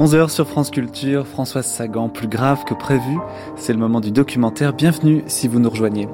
11h sur France Culture, Françoise Sagan, plus grave que prévu, c'est le moment du documentaire. Bienvenue si vous nous rejoignez.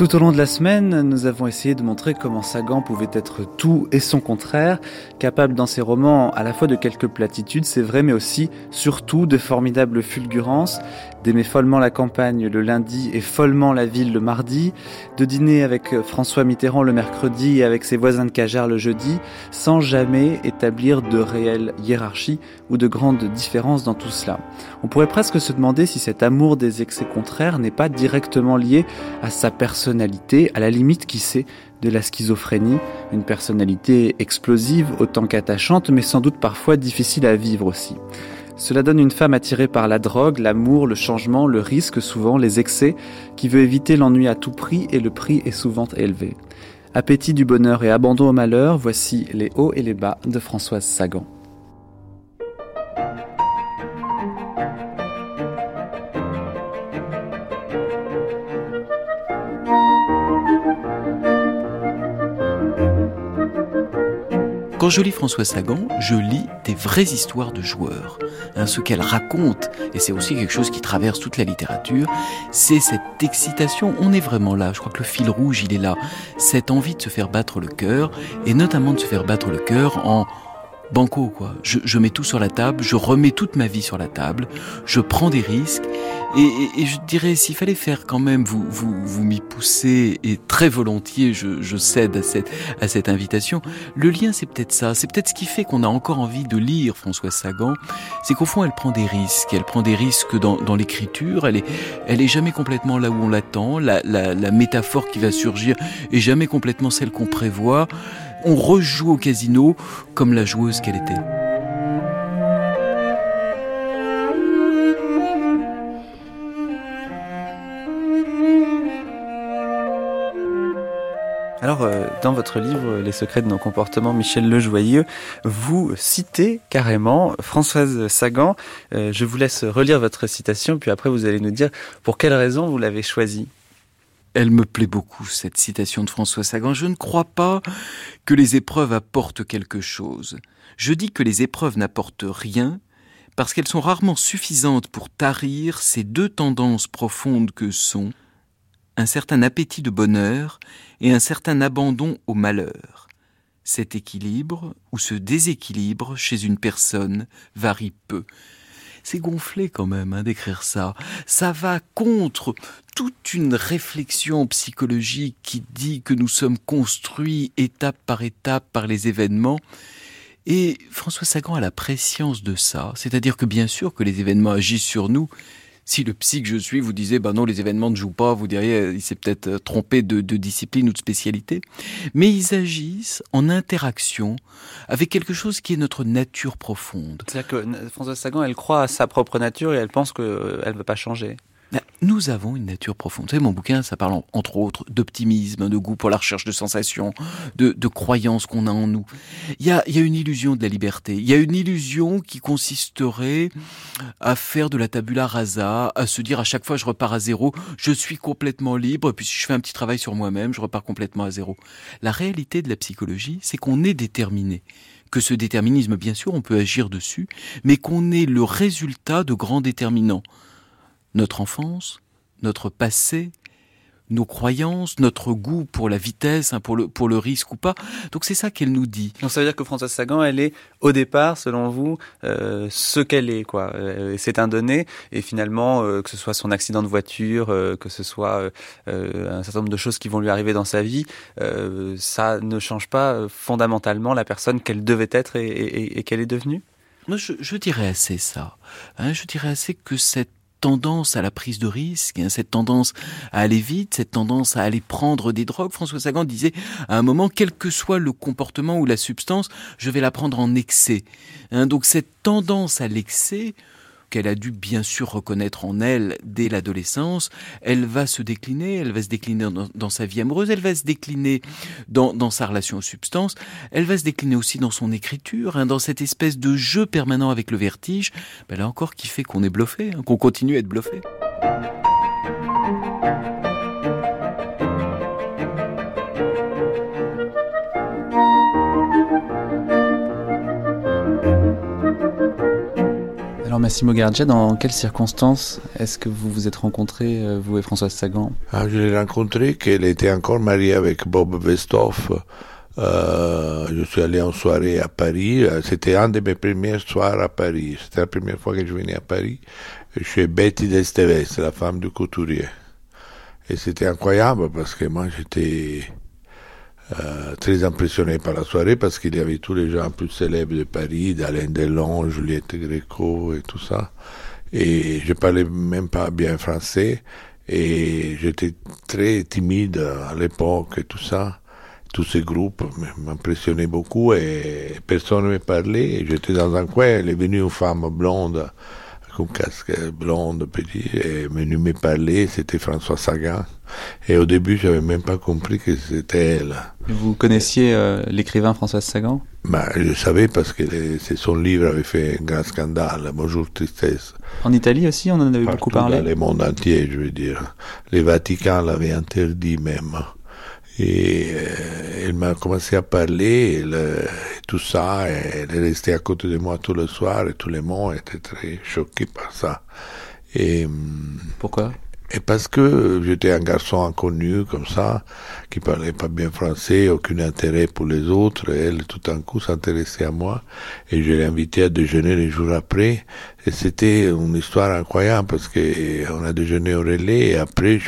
Tout au long de la semaine, nous avons essayé de montrer comment Sagan pouvait être tout et son contraire, capable dans ses romans à la fois de quelques platitudes, c'est vrai, mais aussi, surtout, de formidables fulgurances, d'aimer follement la campagne le lundi et follement la ville le mardi, de dîner avec François Mitterrand le mercredi et avec ses voisins de Cajar le jeudi, sans jamais établir de réelle hiérarchie ou de grandes différences dans tout cela. On pourrait presque se demander si cet amour des excès contraires n'est pas directement lié à sa personnalité à la limite qui sait de la schizophrénie, une personnalité explosive autant qu'attachante, mais sans doute parfois difficile à vivre aussi. Cela donne une femme attirée par la drogue, l'amour, le changement, le risque souvent, les excès, qui veut éviter l'ennui à tout prix et le prix est souvent élevé. Appétit du bonheur et abandon au malheur, voici les hauts et les bas de Françoise Sagan. Quand je lis François Sagan, je lis des vraies histoires de joueurs. Hein, ce qu'elle raconte, et c'est aussi quelque chose qui traverse toute la littérature, c'est cette excitation. On est vraiment là. Je crois que le fil rouge, il est là. Cette envie de se faire battre le cœur, et notamment de se faire battre le cœur en banco quoi. Je, je, mets tout sur la table, je remets toute ma vie sur la table, je prends des risques et, et, et je dirais s'il fallait faire quand même vous vous, vous m'y poussez et très volontiers je, je cède à cette à cette invitation. Le lien c'est peut-être ça, c'est peut-être ce qui fait qu'on a encore envie de lire Françoise Sagan, c'est qu'au fond elle prend des risques, elle prend des risques dans, dans l'écriture, elle est elle est jamais complètement là où on l'attend, la, la, la métaphore qui va surgir est jamais complètement celle qu'on prévoit on rejoue au casino comme la joueuse qu'elle était. Alors, euh, dans votre livre Les secrets de nos comportements, Michel Lejoyeux, vous citez carrément Françoise Sagan. Euh, je vous laisse relire votre citation, puis après vous allez nous dire pour quelle raison vous l'avez choisie. Elle me plaît beaucoup, cette citation de François Sagan. Je ne crois pas que les épreuves apportent quelque chose. Je dis que les épreuves n'apportent rien parce qu'elles sont rarement suffisantes pour tarir ces deux tendances profondes que sont un certain appétit de bonheur et un certain abandon au malheur. Cet équilibre ou ce déséquilibre chez une personne varie peu c'est gonflé quand même hein, d'écrire ça. Ça va contre toute une réflexion psychologique qui dit que nous sommes construits étape par étape par les événements. Et François Sagan a la préscience de ça, c'est-à-dire que bien sûr que les événements agissent sur nous, si le psy que je suis vous disait, bah non, les événements ne jouent pas, vous diriez, euh, il s'est peut-être euh, trompé de, discipline ou de spécialité. Mais ils agissent en interaction avec quelque chose qui est notre nature profonde. C'est-à-dire que Françoise Sagan, elle croit à sa propre nature et elle pense qu'elle ne veut pas changer. Nous avons une nature profonde. Vous mon bouquin, ça parle entre autres d'optimisme, de goût pour la recherche de sensations, de, de croyances qu'on a en nous. Il y, a, y a une illusion de la liberté. Il y a une illusion qui consisterait à faire de la tabula rasa, à se dire à chaque fois je repars à zéro, je suis complètement libre, et puis si je fais un petit travail sur moi-même, je repars complètement à zéro. La réalité de la psychologie, c'est qu'on est déterminé que ce déterminisme, bien sûr, on peut agir dessus, mais qu'on est le résultat de grands déterminants notre enfance, notre passé, nos croyances, notre goût pour la vitesse, hein, pour, le, pour le risque ou pas. Donc c'est ça qu'elle nous dit. Donc ça veut dire que Françoise Sagan, elle est au départ, selon vous, euh, ce qu'elle est. quoi. Euh, c'est un donné. Et finalement, euh, que ce soit son accident de voiture, que ce soit un certain nombre de choses qui vont lui arriver dans sa vie, ça ne change pas fondamentalement la personne qu'elle devait être et, et, et qu'elle est devenue Moi, je, je, dirais assez ça. Hein, je dirais assez que cette tendance à la prise de risque, hein, cette tendance à aller vite, cette tendance à aller prendre des drogues. François Sagan disait à un moment, quel que soit le comportement ou la substance, je vais la prendre en excès. Hein, donc cette tendance à l'excès, qu'elle a dû bien sûr reconnaître en elle dès l'adolescence, elle va se décliner, elle va se décliner dans, sa vie amoureuse, elle va se décliner dans, sa relation aux substances, elle va se décliner aussi dans son écriture, hein, dans cette espèce de jeu permanent avec le vertige, ben là encore qui fait qu'on est bluffé, hein, qu'on continue à être bluffé. Alors Massimo Gardia, dans quelles circonstances est-ce que vous vous êtes rencontrés, euh, vous et Françoise Sagan? Ah, Je l'ai rencontré qu'elle était encore mariée avec Bob Westhoff. Euh, je suis allé en soirée à Paris. C'était un de mes premiers soirs à Paris. C'était la première fois que je venais à Paris. Chez Betty Desteves, la femme du couturier. Et c'était incroyable parce que moi j'étais euh, très impressionné par la soirée parce qu'il y avait tous les gens plus célèbres de Paris, d'Alain Delon, Juliette Gréco et tout ça. Et je parlais même pas bien français et j'étais très timide à l'époque et tout ça. Tous ces groupes m'impressionnaient beaucoup et personne ne me parlait. J'étais dans un coin, elle est venue une femme blonde, un casque blonde, petit, et venue me c'était François Sagan. Et au début, j'avais même pas compris que c'était elle. Vous connaissiez euh, l'écrivain François Sagan? Bah, Je savais parce que son livre avait fait un grand scandale, Bonjour Tristesse. En Italie aussi, on en avait beaucoup parlé? Dans le monde entier, je veux dire. Les Vatican l'avaient interdit même. Et euh, elle m'a commencé à parler, et, tout ça, elle est restée à côté de moi tout le soir, et tout le monde était très choqué par ça. Et, hum, Pourquoi? Et parce que j'étais un garçon inconnu comme ça, qui parlait pas bien français, aucun intérêt pour les autres, elle tout d'un coup s'intéressait à moi, et je l'ai invité à déjeuner les jours après, et c'était une histoire incroyable parce que on a déjeuné au relais, et après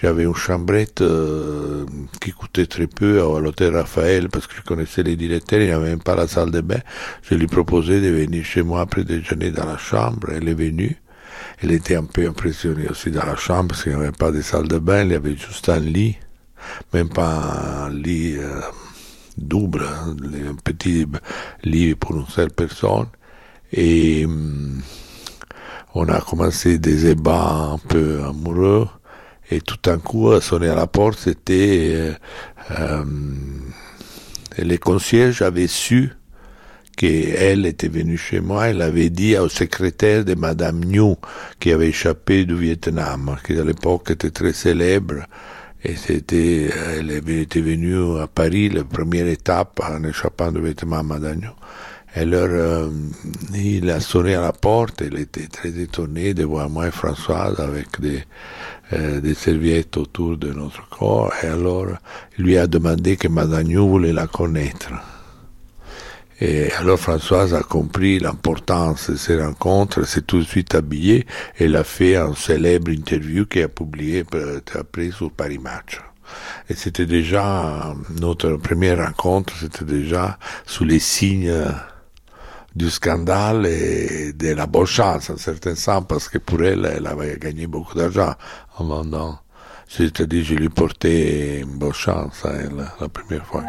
j'avais une chambrette euh, qui coûtait très peu à l'hôtel Raphaël parce que je connaissais les directeurs, il n'y avait même pas la salle de bain. Je lui proposais de venir chez moi après déjeuner dans la chambre, elle est venue. Elle était un peu impressionnée aussi dans la chambre parce qu'il n'y avait pas de salle de bain, il y avait juste un lit, même pas un lit euh, double, hein, un petit lit pour une seule personne. Et hum, on a commencé des ébats un peu amoureux. Et tout d'un coup, à sonner à la porte, c'était... Euh, euh, les concierges avaient su qu'elle était venue chez moi, elle avait dit au secrétaire de Madame New, qui avait échappé du Vietnam, qui à l'époque était très célèbre, et c'était, elle était venue à Paris, la première étape, en échappant du Vietnam, Madame New. Alors, euh, il a sonné à la porte, elle était très étonnée de voir moi et Françoise avec des, euh, des serviettes autour de notre corps, et alors, il lui a demandé que Madame New voulait la connaître. Et alors Françoise a compris l'importance de ces rencontres, s'est tout de suite habillée, et elle a fait un célèbre interview qu'elle a publié après sur Paris Match. Et c'était déjà, notre première rencontre, c'était déjà sous les signes du scandale et de la bonne chance, en certain sens, parce que pour elle, elle avait gagné beaucoup d'argent en vendant. C'est-à-dire, je lui portais une bonne chance elle, la première fois.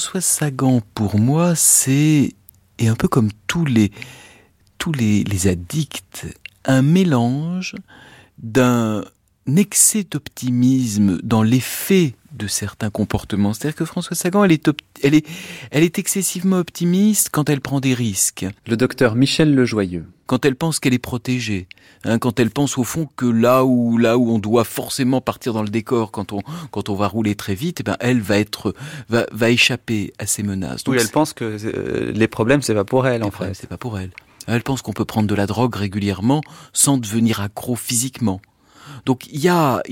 François Sagan, pour moi, c'est, et un peu comme tous les, tous les, les addicts, un mélange d'un excès d'optimisme dans l'effet de certains comportements. C'est-à-dire que François Sagan, elle est, elle, est, elle est excessivement optimiste quand elle prend des risques. Le docteur Michel Lejoyeux. Quand elle pense qu'elle est protégée, hein, quand elle pense au fond que là où là où on doit forcément partir dans le décor, quand on quand on va rouler très vite, eh ben elle va être va, va échapper à ces menaces. Donc, oui, elle pense que euh, les problèmes c'est pas pour elle en fait. C'est pas pour elle. Elle pense qu'on peut prendre de la drogue régulièrement sans devenir accro physiquement. Donc il y a,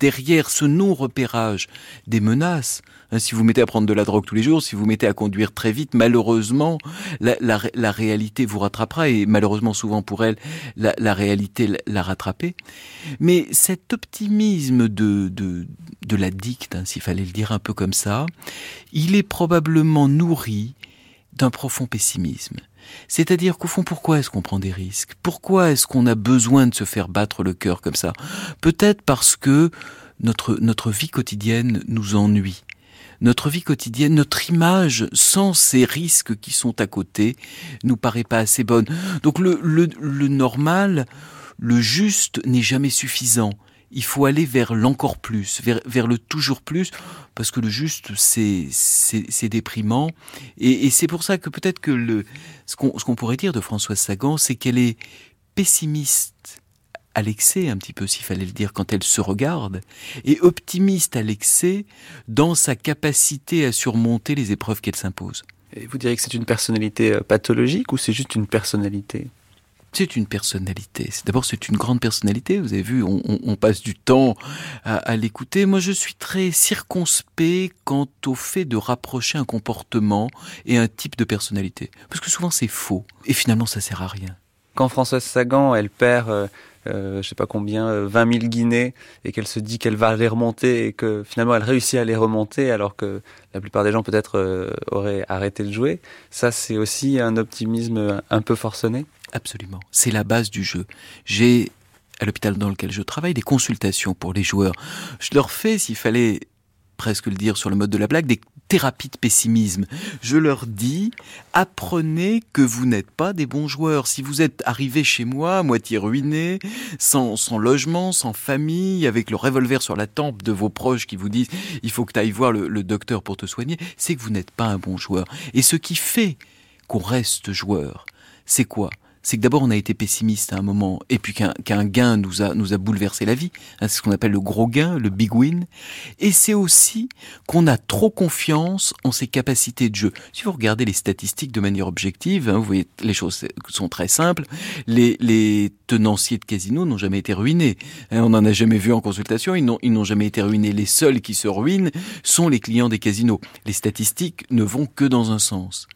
derrière ce non-repérage des menaces. Hein, si vous mettez à prendre de la drogue tous les jours, si vous mettez à conduire très vite, malheureusement, la, réalité vous rattrapera et malheureusement souvent pour elle, la, la réalité l'a rattrapée. Mais cet optimisme de, de, de l'addict, hein, s'il fallait le dire un peu comme ça, il est probablement nourri d'un profond pessimisme. C'est-à-dire qu'au fond, pourquoi est-ce qu'on prend des risques? Pourquoi est-ce qu'on a besoin de se faire battre le cœur comme ça? Peut-être parce que notre, notre vie quotidienne nous ennuie. Notre vie quotidienne, notre image sans ces risques qui sont à côté, nous paraît pas assez bonne. Donc le, le, le normal, le juste n'est jamais suffisant il faut aller vers l'encore plus, vers, vers, le toujours plus, parce que le juste, c'est, déprimant. Et c'est pour ça que peut-être que le, ce qu'on, pourrait dire de Françoise Sagan, c'est qu'elle est pessimiste à l'excès, un petit peu s'il fallait le dire, quand elle se regarde, et optimiste à l'excès dans sa capacité à surmonter les épreuves qu'elle s'impose. Vous diriez que c'est une personnalité euh, pathologique ou c'est juste une personnalité? C'est une personnalité. D'abord, c'est une grande personnalité. Vous avez vu, on, passe du temps à, l'écouter. Moi, je suis très circonspect quant au fait de rapprocher un comportement et un type de personnalité. Parce que souvent, c'est faux. Et finalement, ça sert à rien. Quand Françoise Sagan, elle perd, euh, euh, je sais pas combien, euh, 20 000 guinées, et qu'elle se dit qu'elle va les remonter, et que finalement elle réussit à les remonter, alors que la plupart des gens peut-être euh, auraient arrêté de jouer, ça c'est aussi un optimisme un peu forcené Absolument. C'est la base du jeu. J'ai, à l'hôpital dans lequel je travaille, des consultations pour les joueurs. Je leur fais, s'il fallait presque le dire sur le mode de la blague, des thérapies de pessimisme. Je leur dis, apprenez que vous n'êtes pas des bons joueurs. Si vous êtes arrivé chez moi, moitié ruiné, sans, logement, sans famille, avec le revolver sur la tempe de vos proches qui vous disent, il faut que tu ailles voir le docteur pour te soigner, c'est que vous n'êtes pas un bon joueur. Et ce qui fait qu'on reste joueur, c'est quoi? C'est que d'abord on a été pessimiste à un moment, et puis qu'un qu'un gain nous a, nous a bouleversé la vie. Hein, c'est ce qu'on appelle le gros gain, le big win. Et c'est aussi qu'on a trop confiance en ses capacités de jeu. Si vous regardez les statistiques de manière objective, hein, vous voyez, les choses sont très simples. Les, les tenanciers de casinos n'ont jamais été ruinés. Hein, on n'en a jamais vu en consultation, ils n'ont jamais été ruinés. Les seuls qui se ruinent sont les clients des casinos. Les statistiques ne vont que dans un sens.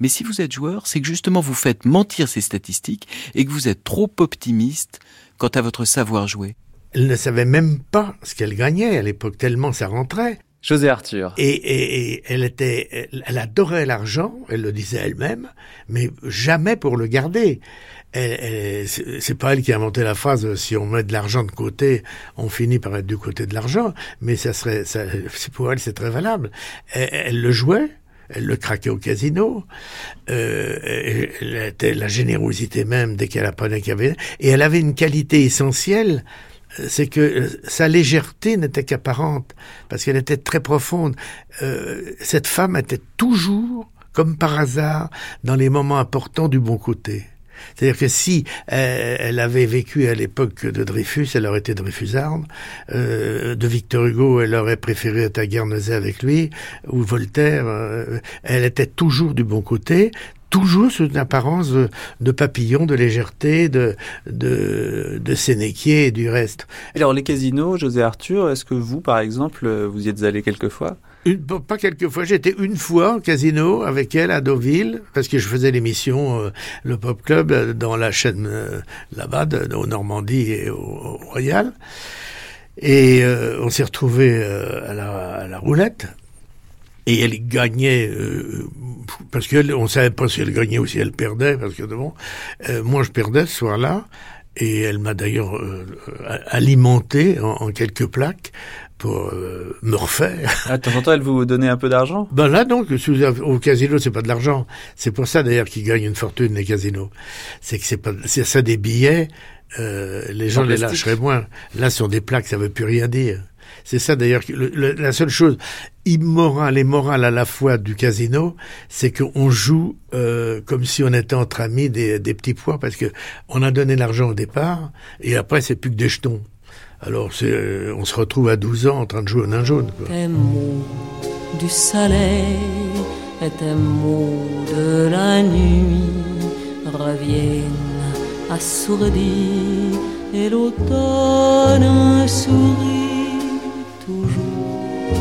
Mais si vous êtes joueur, c'est que justement vous faites mentir ces statistiques et que vous êtes trop optimiste quant à votre savoir jouer. Elle ne savait même pas ce qu'elle gagnait à l'époque, tellement ça rentrait. José Arthur. Et, et, et elle était, elle, elle adorait l'argent, elle le disait elle-même, mais jamais pour le garder. Elle, elle, c'est pas elle qui a inventé la phrase si on met de l'argent de côté, on finit par être du côté de l'argent. Mais ça serait, ça, pour elle, c'est très valable. Elle, elle le jouait, le craquait au casino, euh, était la générosité même dès qu'elle apprenait qu'il y avait, et elle avait une qualité essentielle, c'est que sa légèreté n'était qu'apparente, parce qu'elle était très profonde. Euh, cette femme était toujours, comme par hasard, dans les moments importants du bon côté. C'est-à-dire que si euh, elle avait vécu à l'époque de Dreyfus, elle aurait été Dreyfusarde. Euh, de Victor Hugo, elle aurait préféré être à Guernesey avec lui, ou Voltaire. Euh, elle était toujours du bon côté, toujours sous une apparence de, papillon, de légèreté, de, de, de sénéquier et du reste. Alors les casinos, José Arthur, est-ce que vous, par exemple, vous y êtes allé quelquefois? Pas quelques fois, j'étais une fois au casino avec elle à Deauville, parce que je faisais l'émission euh, Le Pop Club euh, dans la chaîne euh, là-bas, au Normandie et au, Royal. Et euh, on s'est retrouvés à la, roulette. Et elle gagnait, parce qu'on ne savait pas si elle gagnait ou si elle perdait, parce que bon, moi je perdais ce soir-là. Et elle m'a d'ailleurs alimenté en, en quelques plaques pour euh, me refaire. Ah, de temps en temps, elle vous donnait un peu d'argent? Ben là, donc, au casino, c'est pas de l'argent. C'est pour ça, d'ailleurs, qu'ils gagnent une fortune, les casinos. C'est que c'est pas, c'est ça des billets, euh, les gens les lâcheraient moins. Là, sur des plaques, ça veut plus rien dire. C'est ça, d'ailleurs, la seule chose immorale et morale à la fois du casino, c'est qu'on joue euh, comme si on était entre amis des, des petits pois, parce que on a donné l'argent au départ, et après, c'est plus que des jetons. Alors c'est, on se retrouve à 12 ans en train de jouer au nain jaune. Quoi. Tes mots du soleil et tes mots de la nuit reviennent assourdis et l'automne sourit toujours,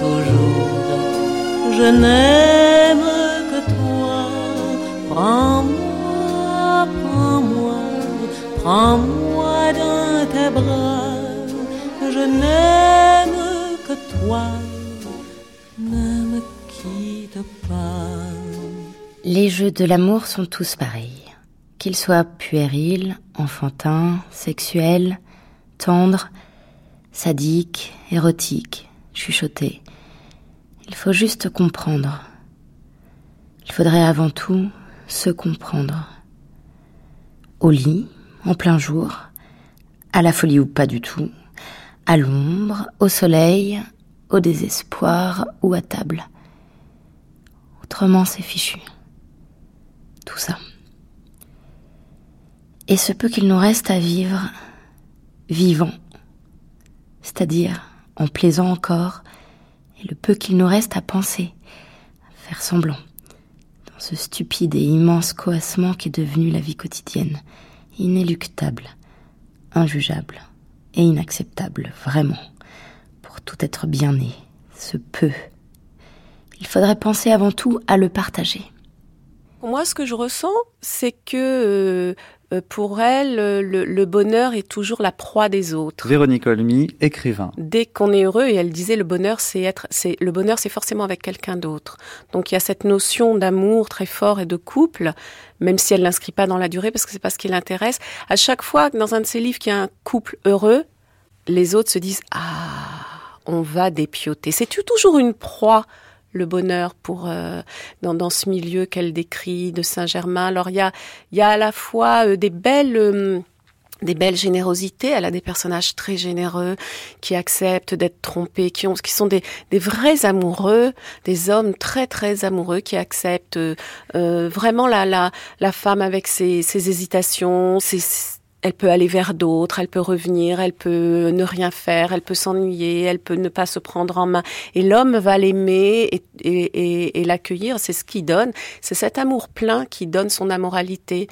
toujours. Je n'aime que toi, prends-moi, prends-moi, prends-moi dans tes bras je n'aime que toi, ne me quitte pas. Les jeux de l'amour sont tous pareils. Qu'ils soient puérils, enfantins, sexuels, tendres, sadiques, érotiques, chuchotés. Il faut juste comprendre. Il faudrait avant tout se comprendre. Au lit, en plein jour, à la folie ou pas du tout, à l'ombre, au soleil, au désespoir ou à table. Autrement, c'est fichu tout ça. Et ce peu qu'il nous reste à vivre, vivant, c'est-à-dire en plaisant encore, et le peu qu'il nous reste à penser, à faire semblant, dans ce stupide et immense coassement qui est devenu la vie quotidienne, inéluctable, injugeable inacceptable, vraiment, pour tout être bien né, ce peu. Il faudrait penser avant tout à le partager moi, ce que je ressens, c'est que euh, pour elle, le, bonheur est toujours la proie des autres. Véronique Olmy, écrivain. Dès qu'on est heureux, et elle disait, le bonheur, c'est être, c'est le bonheur, c'est forcément avec quelqu'un d'autre. Donc il y a cette notion d'amour très fort et de couple, même si elle l'inscrit pas dans la durée parce que c'est pas ce qui l'intéresse. À chaque fois que dans un de ses livres qu'il y a un couple heureux, les autres se disent, ah, on va dépioter. C'est toujours une proie le bonheur pour euh, dans, dans, ce milieu qu'elle décrit de Saint-Germain. Alors il y a, y a à la fois euh, des belles euh, des belles générosités. Elle a des personnages très généreux qui acceptent d'être trompés, qui ont, qui sont des, des vrais amoureux, des hommes très très amoureux qui acceptent vraiment la, la la femme avec ses, ses hésitations, ses elle peut aller vers d'autres, elle peut revenir, elle peut ne rien faire, elle peut s'ennuyer, elle peut ne pas se prendre en main. Et l'homme va l'aimer et, l'accueillir, c'est ce qui donne. C'est cet amour plein qui donne son amoralité.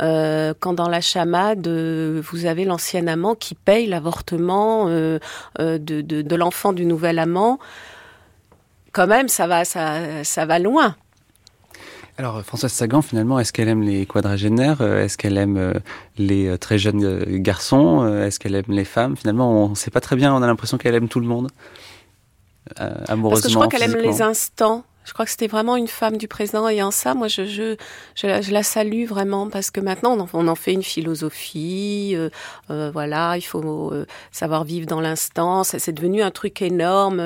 Euh, quand dans la chamade, vous avez l'ancien amant qui paye l'avortement euh, euh, de, de l'enfant du nouvel amant, quand même, ça va, ça, ça va loin. Alors Françoise Sagan, finalement, est-ce qu'elle aime les quadragénaires euh, Est-ce qu'elle aime euh, les euh, très jeunes garçons Est-ce qu'elle aime les femmes? Finalement, on ne sait pas très bien. On a l'impression qu'elle aime tout le monde, amoureusement. Parce que je crois qu'elle aime les instants. Je crois que c'était vraiment une femme du présent et en ça, moi, je, je, je, la, salue vraiment parce que maintenant, on en, fait une philosophie. Euh, euh, voilà, il faut euh, savoir vivre dans l'instant. C'est devenu un truc énorme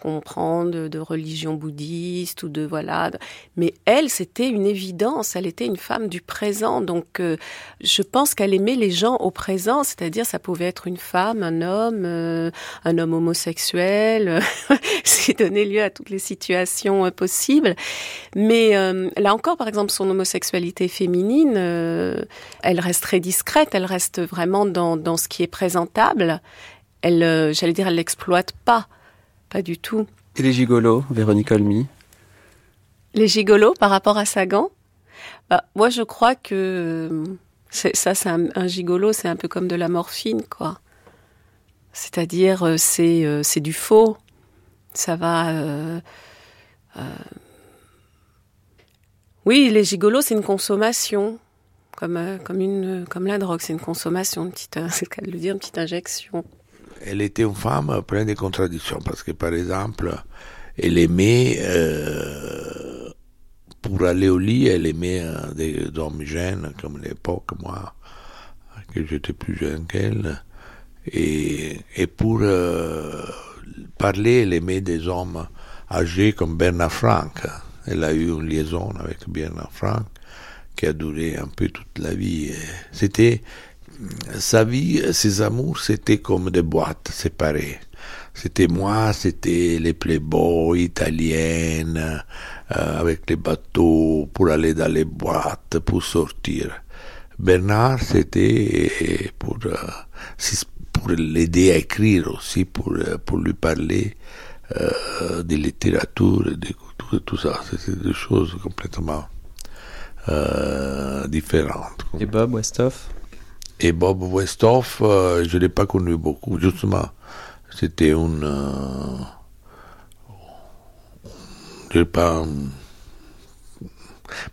qu'on prend de, de, religion bouddhiste ou de voilà. Mais elle, c'était une évidence. Elle était une femme du présent. Donc, je pense qu'elle aimait les gens au présent, c'est-à-dire ça pouvait être une femme, un homme, un homme homosexuel, ce qui lieu à toutes les situations possible. Mais euh, là encore, par exemple, son homosexualité féminine, euh, elle reste très discrète, elle reste vraiment dans, dans ce qui est présentable. Elle, euh, j'allais dire, elle l'exploite pas, pas du tout. Et les gigolos, Véronique Olmy? Les gigolos par rapport à Sagan? Bah, Moi, je crois que ça, c'est un, gigolo, c'est un peu comme de la morphine, quoi. C'est-à-dire, c'est, c'est du faux. Ça va euh, oui, les gigolos, c'est une consommation. Comme, euh, comme, une, comme la drogue, c'est une consommation, une petite, c'est le cas de le dire, une petite injection. Elle était une femme pleine de contradictions parce que, par exemple, elle aimait, euh, pour aller au lit, elle aimait des hommes jeunes, comme l'époque, moi, que j'étais plus jeune qu'elle. Et, et pour parler, elle aimait des hommes âgé comme Bernard Frank. Elle a eu une liaison avec Bernard Frank qui a duré un peu toute la vie. C'était sa vie, ses amours, c'était comme des boîtes séparées. C'était moi, c'était les playboys italiennes, euh, avec les bateaux, pour aller dans les boîtes, pour sortir. Bernard, c'était pour, euh, pour l'aider à écrire aussi, pour, euh, pour lui parler euh, de littérature, de culture, tout ça. C'est des choses complètement euh, différentes. Et Bob Westhoff? Et Bob Westhoff, euh, je ne l'ai pas connu beaucoup. Justement, c'était une... Je pas...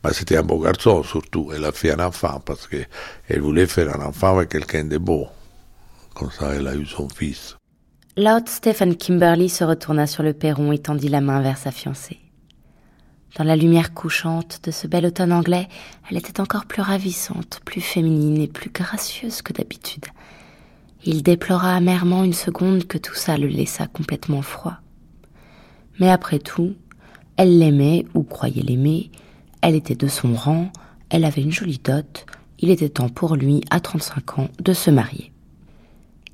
Mais c'était un beau garçon surtout. Elle a fait un enfant parce qu'elle voulait faire un enfant avec quelqu'un de beau. Comme ça, elle a eu son fils. Lord Stephen Kimberly se retourna sur le perron et tendit la main vers sa fiancée. Dans la lumière couchante de ce bel automne anglais, elle était encore plus ravissante, plus féminine et plus gracieuse que d'habitude. Il déplora amèrement une seconde que tout ça le laissa complètement froid. Mais après tout, elle l'aimait ou croyait l'aimer, elle était de son rang, elle avait une jolie dot, il était temps pour lui, à 35 ans, de se marier.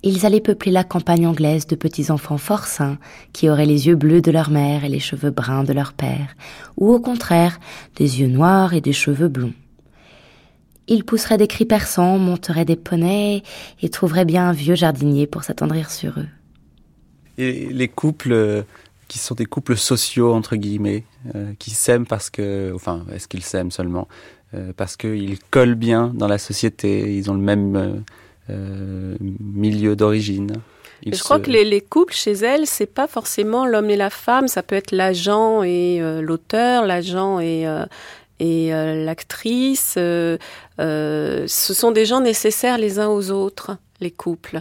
Ils allaient peupler la campagne anglaise de petits enfants fort sains, qui auraient les yeux bleus de leur mère et les cheveux bruns de leur père, ou au contraire, des yeux noirs et des cheveux blonds. Ils pousseraient des cris perçants, monteraient des poneys et trouveraient bien un vieux jardinier pour s'attendrir sur eux. Et les couples euh, qui sont des couples sociaux, entre guillemets, euh, qui s'aiment parce que, enfin, est-ce qu'ils s'aiment seulement euh, Parce qu'ils collent bien dans la société, ils ont le même milieu d'origine. Je crois que les, les, couples chez elle, c'est pas forcément l'homme et la femme, ça peut être l'agent et l'auteur, l'agent et, et euh, l'actrice, euh, euh, ce sont des gens nécessaires les uns aux autres les couples.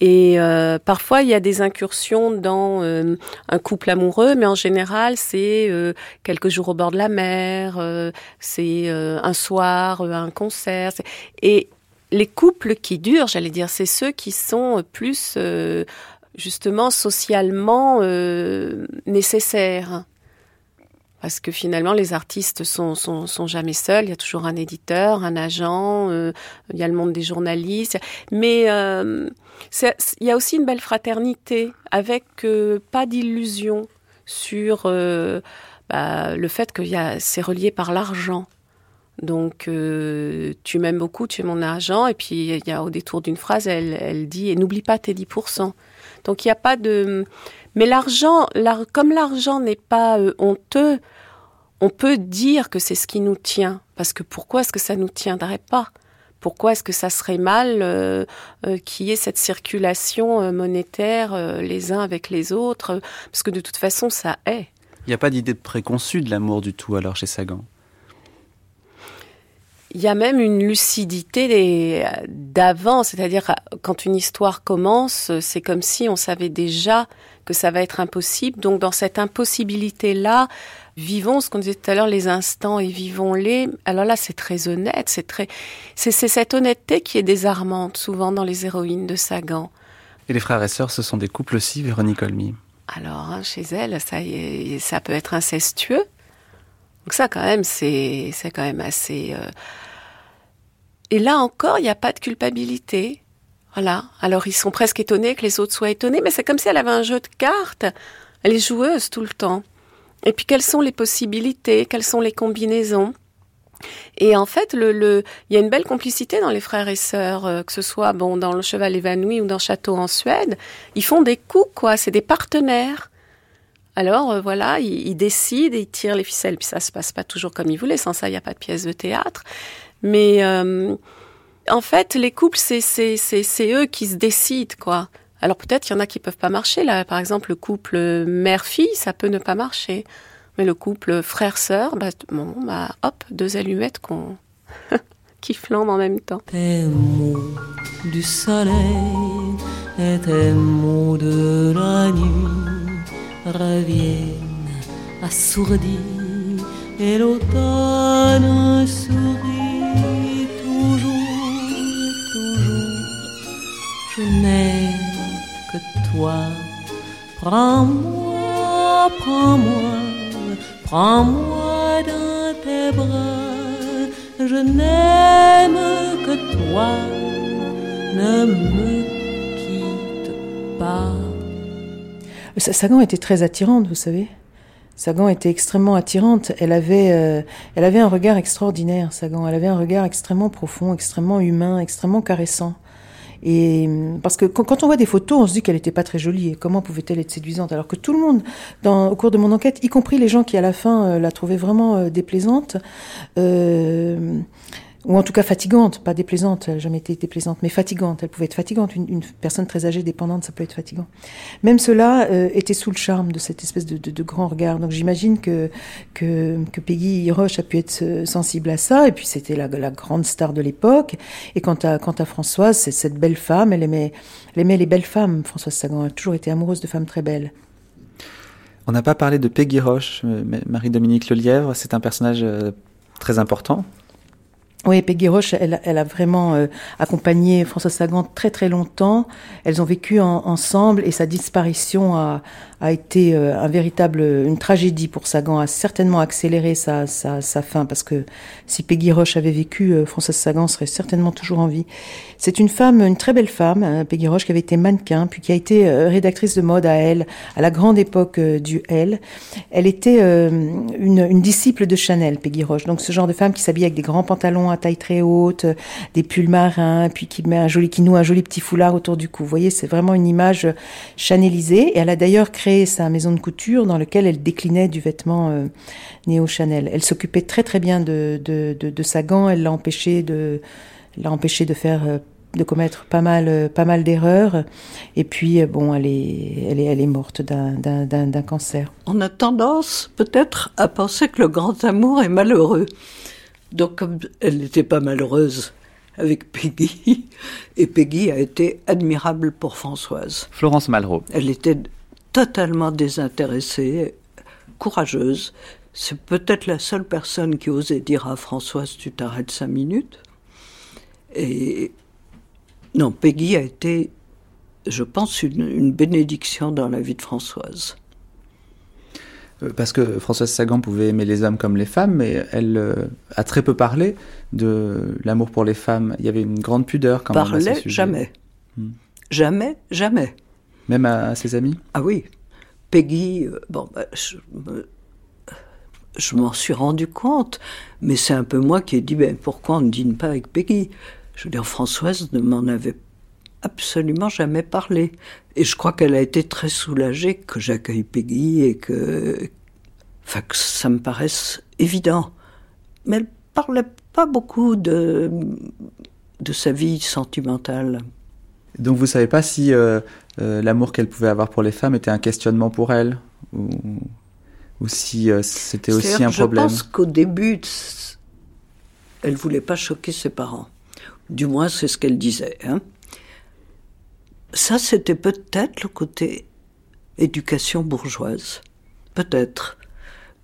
Et parfois, il y a des incursions dans un couple amoureux, mais en général, c'est quelques jours au bord de la mer, c'est un soir, un concert. Et les couples qui durent, j'allais dire, c'est ceux qui sont plus justement socialement nécessaires. Parce que finalement les artistes sont, sont, sont, jamais seuls, il y a toujours un éditeur, un agent, euh, il y a le monde des journalistes, mais euh, il y a aussi une belle fraternité avec euh, pas d'illusion sur euh, bah, le fait que c'est relié par l'argent. Donc, euh, tu m'aimes beaucoup, tu es mon argent. Et puis, il y a au détour d'une phrase, elle, dit, et n'oublie pas tes 10%. Donc, il n'y a pas de... Mais l'argent, comme l'argent n'est pas euh, honteux, on peut dire que c'est ce qui nous tient. Parce que pourquoi est-ce que ça nous tiendrait pas? Pourquoi est-ce que ça serait mal euh, qu'il y ait cette circulation monétaire les uns avec les autres? Parce que de toute façon, ça est. Il n'y a pas d'idée préconçue de l'amour du tout alors chez Sagan? Il y a même une lucidité d'avant, c'est-à-dire quand une histoire commence, c'est comme si on savait déjà que ça va être impossible. Donc dans cette impossibilité-là, vivons ce qu'on disait tout à l'heure, les instants et vivons-les. Alors là, c'est très honnête, c'est très, c'est cette honnêteté qui est désarmante souvent dans les héroïnes de Sagan. Et les frères et sœurs, ce sont des couples aussi, Véronique Olmy? Alors hein, chez elle, ça, ça peut être incestueux. Donc ça, quand même, c'est, quand même assez. Euh, et là encore, il n'y a pas de culpabilité. Voilà. Alors ils sont presque étonnés que les autres soient étonnés, mais c'est comme si elle avait un jeu de cartes. Elle est joueuse tout le temps. Et puis quelles sont les possibilités, quelles sont les combinaisons? Et en fait, il y a une belle complicité dans les frères et sœurs, euh, que ce soit bon dans le Cheval évanoui ou dans Château en Suède. Ils font des coups, quoi. C'est des partenaires. Alors euh, voilà, ils, décident et ils tirent les ficelles. Puis ça se passe pas toujours comme ils voulaient. Sans ça, il n'y a pas de pièce de théâtre. Mais euh, en fait, les couples, c'est c'est eux qui se décident, quoi. Alors peut-être il y en a qui peuvent pas marcher. Là, par exemple, le couple mère-fille, ça peut ne pas marcher. Mais le couple frère-sœur, bah, bon, bah, hop, deux allumettes qu'on qui flambent en même temps. Tes mots du soleil et tes mots de la nuit reviennent assourdis et l'automne sourit toujours, toujours. Je n'aime que toi. Prends-moi, prends-moi, prends-moi dans tes bras. Je n'aime que toi. Ne me quitte pas. Sagan était très attirante, vous savez. Sagan était extrêmement attirante. Elle avait, euh, elle avait un regard extraordinaire, Sagan. Elle avait un regard extrêmement profond, extrêmement humain, extrêmement caressant. Et parce que quand on voit des photos, on se dit qu'elle n'était pas très jolie. Et comment pouvait-elle être séduisante? Alors que tout le monde, dans, au cours de mon enquête, y compris les gens qui à la fin euh, la trouvaient vraiment euh, déplaisante, ou en tout cas fatigante, pas déplaisante, elle n'a jamais été déplaisante, mais fatigante. Elle pouvait être fatigante. Une, personne très âgée, dépendante, ça peut être fatigant. Même cela euh, était sous le charme de cette espèce de, grand regard. Donc j'imagine que, que, Peggy Roche a pu être euh, sensible à ça. Et puis c'était la, la grande star de l'époque. Et quant à, quant à Françoise, c'est cette belle femme. Elle aimait, elle aimait les belles femmes. Françoise Sagan a toujours été amoureuse de femmes très belles. On n'a pas parlé de Peggy Roche, euh, Marie-Dominique Lelièvre, c'est un personnage très important. Oui, Peggy Roche, elle, elle a vraiment euh, accompagné François Sagan très très longtemps. Elles ont vécu ensemble et sa disparition a, a été euh, un véritable, une tragédie pour Sagan, a certainement accéléré sa, sa, sa fin parce que si Peggy Roche avait vécu, euh, François Sagan serait certainement toujours en vie. C'est une femme, une très belle femme, hein, Peggy Roche, qui avait été mannequin, puis qui a été rédactrice de mode à Elle, à la grande époque du Elle. Elle était une, une disciple de Chanel, Peggy Roche. Donc ce genre de femme qui s'habille avec des grands pantalons à taille très haute, des pulls marins, puis qui met un joli, qui noue un joli petit foulard autour du cou. Vous voyez, c'est vraiment une image chanelisée. Et elle a d'ailleurs créé sa maison de couture dans laquelle elle déclinait du vêtement euh, néo Chanel. Elle s'occupait très très bien de, de, de, de sa gant. Elle l'a empêché de, l'a empêché de faire euh, de commettre pas mal, pas mal d'erreurs. Et puis, euh, bon, elle est, elle est, elle est morte d'un cancer. On a tendance peut-être à penser que le grand amour est malheureux. Donc, comme elle n'était pas malheureuse avec Peggy, et Peggy a été admirable pour Françoise. Florence Malraux. Elle était totalement désintéressée, courageuse. C'est peut-être la seule personne qui osait dire à Françoise Tu t'arrêtes cinq minutes. Et non, Peggy a été, je pense, une bénédiction dans la vie de Françoise. Euh, parce que Françoise Sagan pouvait aimer les hommes comme les femmes, mais elle euh, a très peu parlé de l'amour pour les femmes. Il y avait une grande pudeur quand Parlait même à ce sujet. jamais. Hmm. Jamais, jamais. Même à, ses amis? Ah oui. Peggy, euh, bon, bah, je, je m'en suis rendu compte, mais c'est un peu moi qui ai dit, ben, pourquoi on ne dîne pas avec Peggy? Je veux dire, Françoise ne m'en avait absolument jamais parlé. Et je crois qu'elle a été très soulagée que j'accueille Peggy et que, que ça me paraisse évident. Mais elle parlait pas beaucoup de, de sa vie sentimentale. Donc vous savez pas si euh, euh, l'amour qu'elle pouvait avoir pour les femmes était un questionnement pour elle ou, ou si euh, c'était aussi un problème. Je pense qu'au début, elle voulait pas choquer ses parents. Du moins, c'est ce qu'elle disait. Hein. Ça, c'était peut-être le côté éducation bourgeoise. Peut-être.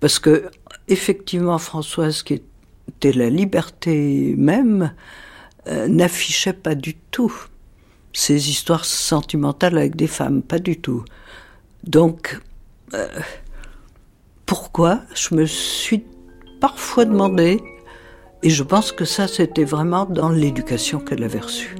Parce que, effectivement, Françoise, qui était la liberté même, n'affichait pas du tout ces histoires sentimentales avec des femmes, pas du tout. Donc, euh, pourquoi Je me suis parfois demandé, et je pense que ça, c'était vraiment dans l'éducation qu'elle avait reçue.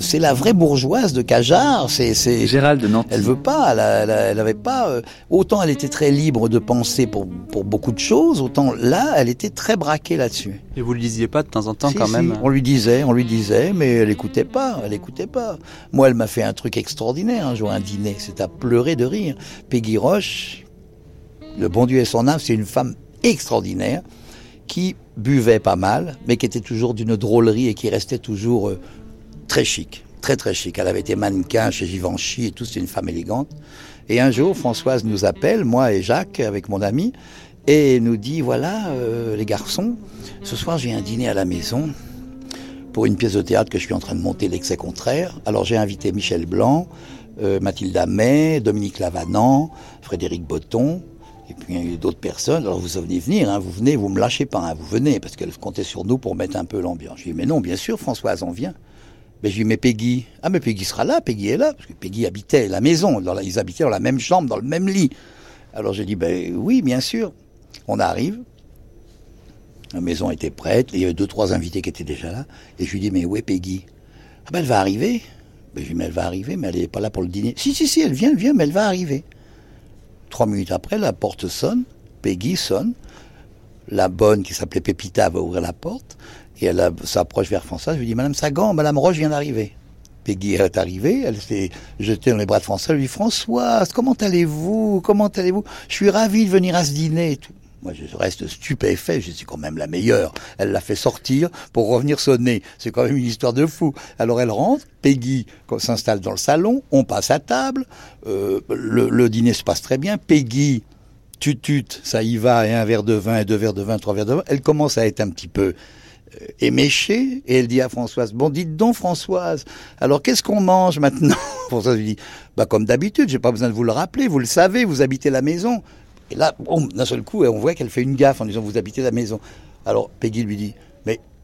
C'est la vraie bourgeoise de Cajar. C'est, c'est Gérald de Nantes. Elle veut pas. Elle, elle, avait pas. Euh, autant elle était très libre de penser pour pour beaucoup de choses, autant là, elle était très braquée là-dessus. Et vous le disiez pas de temps en temps quand même On lui disait, on lui disait, mais elle écoutait pas. Elle écoutait pas. Moi, elle m'a fait un truc extraordinaire un jour, un dîner. C'est à pleurer de rire. Peggy Roche, le bon Dieu et son âme, c'est une femme extraordinaire qui buvait pas mal, mais qui était toujours d'une drôlerie et qui restait toujours euh, très chic, très très chic. Elle avait été mannequin chez Givenchy et tout, c'était une femme élégante. Et un jour, Françoise nous appelle, moi et Jacques, avec mon ami, et nous dit, voilà, euh, les garçons, ce soir j'ai un dîner à la maison pour une pièce de théâtre que je suis en train de monter, l'excès contraire. Alors j'ai invité Michel Blanc, euh, Mathilde Amet, Dominique Lavanant, Frédéric Botton, et puis d'autres personnes. Alors vous venez venir, hein, vous venez, vous me lâchez pas, hein, vous venez, parce qu'elle comptait sur nous pour mettre un peu l'ambiance. Je dis, mais non, bien sûr, Françoise, on vient. Ben, je lui dis, mais Peggy. Ah, mais Peggy sera là, Peggy est là. Parce que Peggy habitait la maison. Ils habitaient dans la même chambre, dans le même lit. Alors j'ai dit, ben oui, bien sûr. On arrive. La maison était prête. Il y avait deux, trois invités qui étaient déjà là. Et je lui dis, mais où est Peggy? Ah, ben elle va arriver. Ben, je mais elle va arriver, mais elle n'est pas là pour le dîner. Si, si, si, elle vient, elle vient, mais elle va arriver. Trois minutes après, la porte sonne. Peggy sonne. La bonne, qui s'appelait Pépita, va ouvrir la porte. Et elle s'approche vers Françoise, je lui dis, Madame Sagan, Madame Roche vient d'arriver. Peggy est arrivée, elle s'est jetée dans les bras de Françoise, elle lui dit, Françoise, comment allez-vous? Comment allez-vous? Je suis ravie de venir à ce dîner. Tout. Moi, je reste stupéfait. Je suis quand même la meilleure. Elle l'a fait sortir pour revenir sonner. C'est quand même une histoire de fou. Alors elle rentre. Peggy s'installe dans le salon. On passe à table. Euh, le, dîner se passe très bien. Peggy tutute, ça y va, et un verre de vin, et deux verres de vin, trois verres de vin, elle commence à être un petit peu éméchée, et elle dit à Françoise, bon, dites donc Françoise, alors qu'est-ce qu'on mange maintenant Françoise lui dit, bah comme d'habitude, j'ai pas besoin de vous le rappeler, vous le savez, vous habitez la maison. Et là, d'un seul coup, on voit qu'elle fait une gaffe en disant, vous habitez la maison. Alors Peggy lui dit,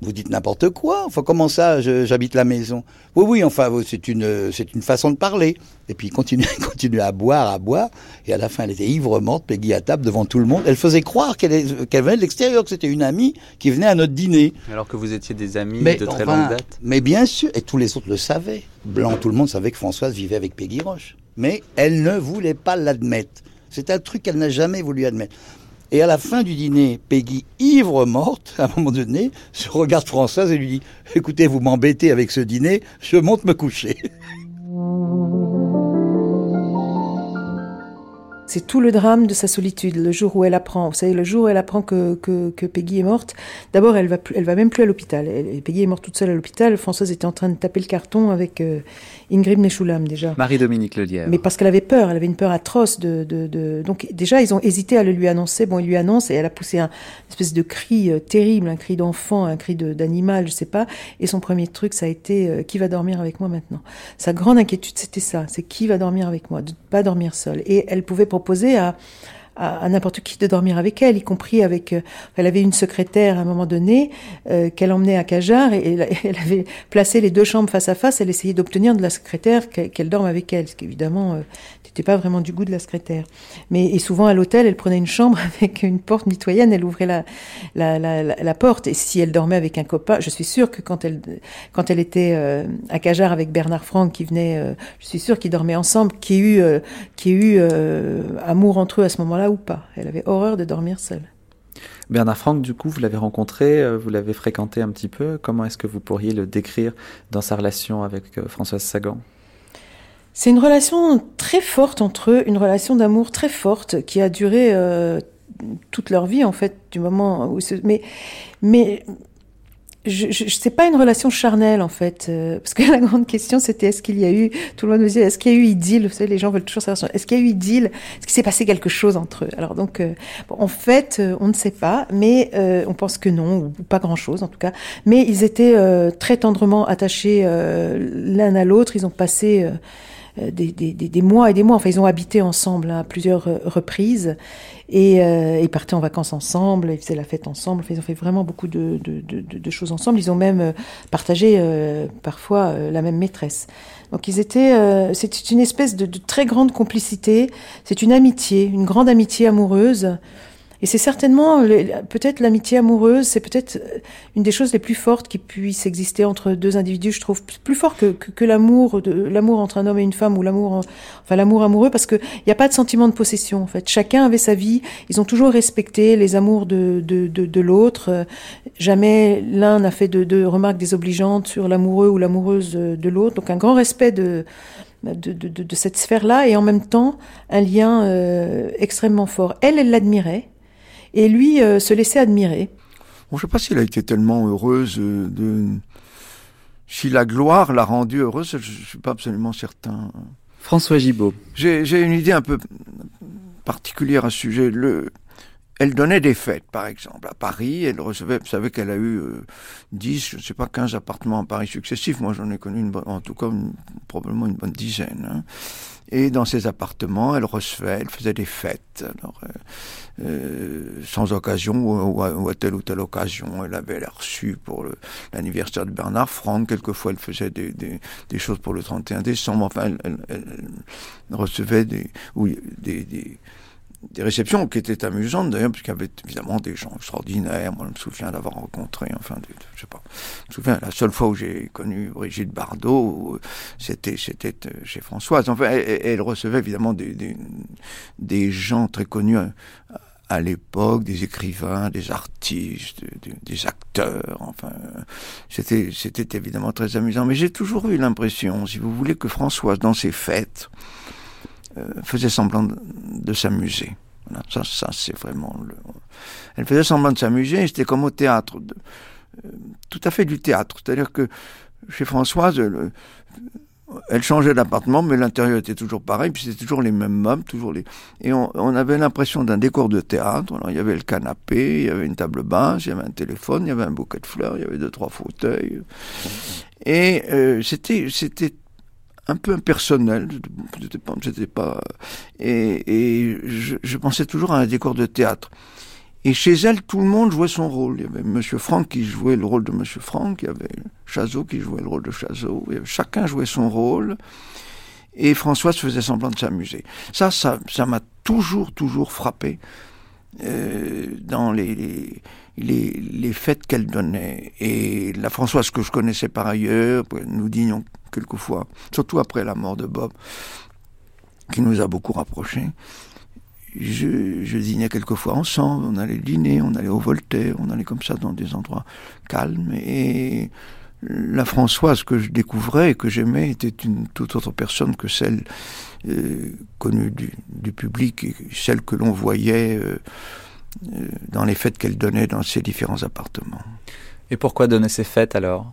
vous dites n'importe quoi. Enfin, comment ça, j'habite la maison? Oui, oui, enfin, c'est une, c'est une façon de parler. Et puis, il continue à boire, à boire. Et à la fin, elle était ivre morte, Peggy à table devant tout le monde. Elle faisait croire qu'elle, venait de l'extérieur, que c'était une amie qui venait à notre dîner. Alors que vous étiez des amis de très longue date Mais bien sûr, et tous les autres le savaient. Blanc, tout le monde savait que Françoise vivait avec Peggy Roche. Mais elle ne voulait pas l'admettre. C'est un truc qu'elle n'a jamais voulu admettre. Et à la fin du dîner, Peggy, ivre morte, à un moment donné, se regarde Françoise et lui dit Écoutez, vous m'embêtez avec ce dîner, je monte me coucher. C'est tout le drame de sa solitude, le jour où elle apprend. Vous savez, le jour où elle apprend que, que, que Peggy est morte, d'abord, elle va, elle va même plus à l'hôpital. Peggy est morte toute seule à l'hôpital. Françoise était en train de taper le carton avec euh, Ingrid Meshulam, déjà. Marie-Dominique Lelièvre. Mais parce qu'elle avait peur, elle avait une peur atroce de, de, de, Donc, déjà, ils ont hésité à le lui annoncer. Bon, il lui annonce et elle a poussé un espèce de cri euh, terrible, un cri d'enfant, un cri d'animal, je sais pas. Et son premier truc, ça a été euh, qui va dormir avec moi maintenant? Sa grande inquiétude, c'était ça c'est qui va dormir avec moi, de ne pas dormir seule. Et elle pouvait proposer à, à, n'importe qui de dormir avec elle, y compris avec. Euh, elle avait une secrétaire à un moment donné euh, qu'elle emmenait à Cajar et, elle, avait placé les deux chambres face à face. Elle essayait d'obtenir de la secrétaire qu'elle dorme avec elle, ce qui évidemment euh, n'était pas vraiment du goût de la secrétaire. Mais et souvent à l'hôtel, elle prenait une chambre avec une porte mitoyenne, elle ouvrait la la, la, porte et si elle dormait avec un copain, je suis sûre que quand elle quand elle était à Cajar avec Bernard Franck qui venait, je suis sûre qu'ils dormaient ensemble, ait eu qui eu amour entre eux à ce moment-là ou pas. Elle avait horreur de dormir seule. Bernard Franck, du coup, vous l'avez rencontré, euh, vous l'avez fréquenté un petit peu. Comment est-ce que vous pourriez le décrire dans sa relation avec euh, Françoise Sagan? C'est une relation très forte entre eux, une relation d'amour très forte qui a duré euh, toute leur vie, en fait, du moment où... Mais, mais je, je, c'est pas une relation charnelle en fait, euh, parce que la grande question c'était est-ce qu'il y a eu, tout le monde me disait est-ce qu'il y a eu idylle, vous savez les gens veulent toujours savoir, est-ce qu'il y a eu idylle, est-ce qu'il s'est passé quelque chose entre eux? Alors donc euh, bon, en fait euh, on ne sait pas, mais on pense que non ou pas grand chose en tout cas, mais ils étaient très tendrement attachés l'un à l'autre, ils ont passé des, des, des, mois et des mois. Enfin, ils ont habité ensemble hein, à plusieurs reprises. Et euh, ils partaient en vacances ensemble, ils faisaient la fête ensemble, ils ont fait vraiment beaucoup de, de, de, de choses ensemble. Ils ont même euh, partagé euh, parfois euh, la même maîtresse. Donc ils étaient, c'est une espèce de, très grande complicité, c'est une amitié, une grande amitié amoureuse. Et c'est certainement, peut-être l'amitié amoureuse, c'est peut-être euh, une des choses les plus fortes qui puissent exister entre deux individus, je trouve, plus fort que, que, que l'amour, l'amour entre un homme et une femme ou l'amour, enfin l'amour amoureux, parce qu'il n'y a pas de sentiment de possession, en fait. Chacun avait sa vie, ils ont toujours respecté les amours de, de, de, de l'autre. Jamais l'un n'a fait de, de remarques désobligeantes sur l'amoureux ou l'amoureuse de l'autre. Donc un grand respect de, de, de, de, cette sphère-là et en même temps un lien euh, extrêmement fort. Elle, elle l'admirait et lui euh, se laissait admirer. Bon, je sais pas s'il a été tellement heureuse euh, de... Si la gloire l'a rendue heureuse, je, ne suis pas absolument certain. François Gibault. J'ai une idée un peu particulière à ce sujet. Le, elle donnait des fêtes, par exemple, à Paris. Elle recevait, vous savez qu'elle a eu euh, 10, je ne sais pas, 15 appartements à Paris successifs. Moi, j'en ai connu une, en tout cas probablement une bonne dizaine. Hein. Et dans ces appartements, elle recevait, elle faisait des fêtes. Alors, euh, euh sans occasion ou, à, telle ou telle occasion, elle avait reçu pour l'anniversaire de Bernard Franck. Quelquefois, elle faisait des, des, des, choses pour le 31 décembre. Enfin, elle, elle, elle recevait des, des, des des réceptions qui étaient amusantes d'ailleurs, puisqu'il y avait évidemment des gens extraordinaires. Moi, je me souviens d'avoir rencontré, enfin, je sais pas. Je me souviens, la seule fois où j'ai connu Brigitte Bardot, c'était c'était euh, chez Françoise. Enfin, elle, recevait évidemment des, des, gens très connus euh, à, l'époque, des écrivains, des artistes, des, des acteurs. Enfin, c'était c'était évidemment très amusant. Mais j'ai toujours eu l'impression, si vous voulez, que Françoise, dans ses fêtes, euh, faisait semblant de, s'amuser. Ça, c'est vraiment. Le... Elle faisait semblant de s'amuser. C'était comme au théâtre, euh, tout à fait du théâtre. C'est-à-dire que chez Françoise, le, elle changeait d'appartement, mais l'intérieur était toujours pareil, puis c'était toujours les mêmes meubles, toujours les. Et on, avait l'impression d'un décor de théâtre. Il y avait le canapé, il y avait une table basse, il y avait un téléphone, il y avait un bouquet de fleurs, il y avait deux trois fauteuils. Et euh, c'était un peu impersonnel. C'était pas, c'était pas. Et, je, pensais toujours à un décor de théâtre. Et chez elle, tout le monde jouait son rôle. Il y avait Monsieur Franck qui jouait le rôle de Monsieur Franck, il y avait Chazot qui jouait le rôle de Chazot, chacun jouait son rôle. Et Françoise faisait semblant de s'amuser. Ça, ça, ça m'a toujours, toujours frappé euh, dans les, les, les fêtes qu'elle donnait. Et la Françoise que je connaissais par ailleurs, nous dînions quelquefois, surtout après la mort de Bob, qui nous a beaucoup rapprochés je, dînais quelquefois ensemble, on allait dîner, on allait au Voltaire, on allait comme ça dans des endroits calmes. Et la Françoise que je découvrais et que j'aimais était une toute autre personne que celle euh, connue du, du, public et celle que l'on voyait euh, euh, dans les fêtes qu'elle donnait dans ses différents appartements. Et pourquoi donner ces fêtes alors?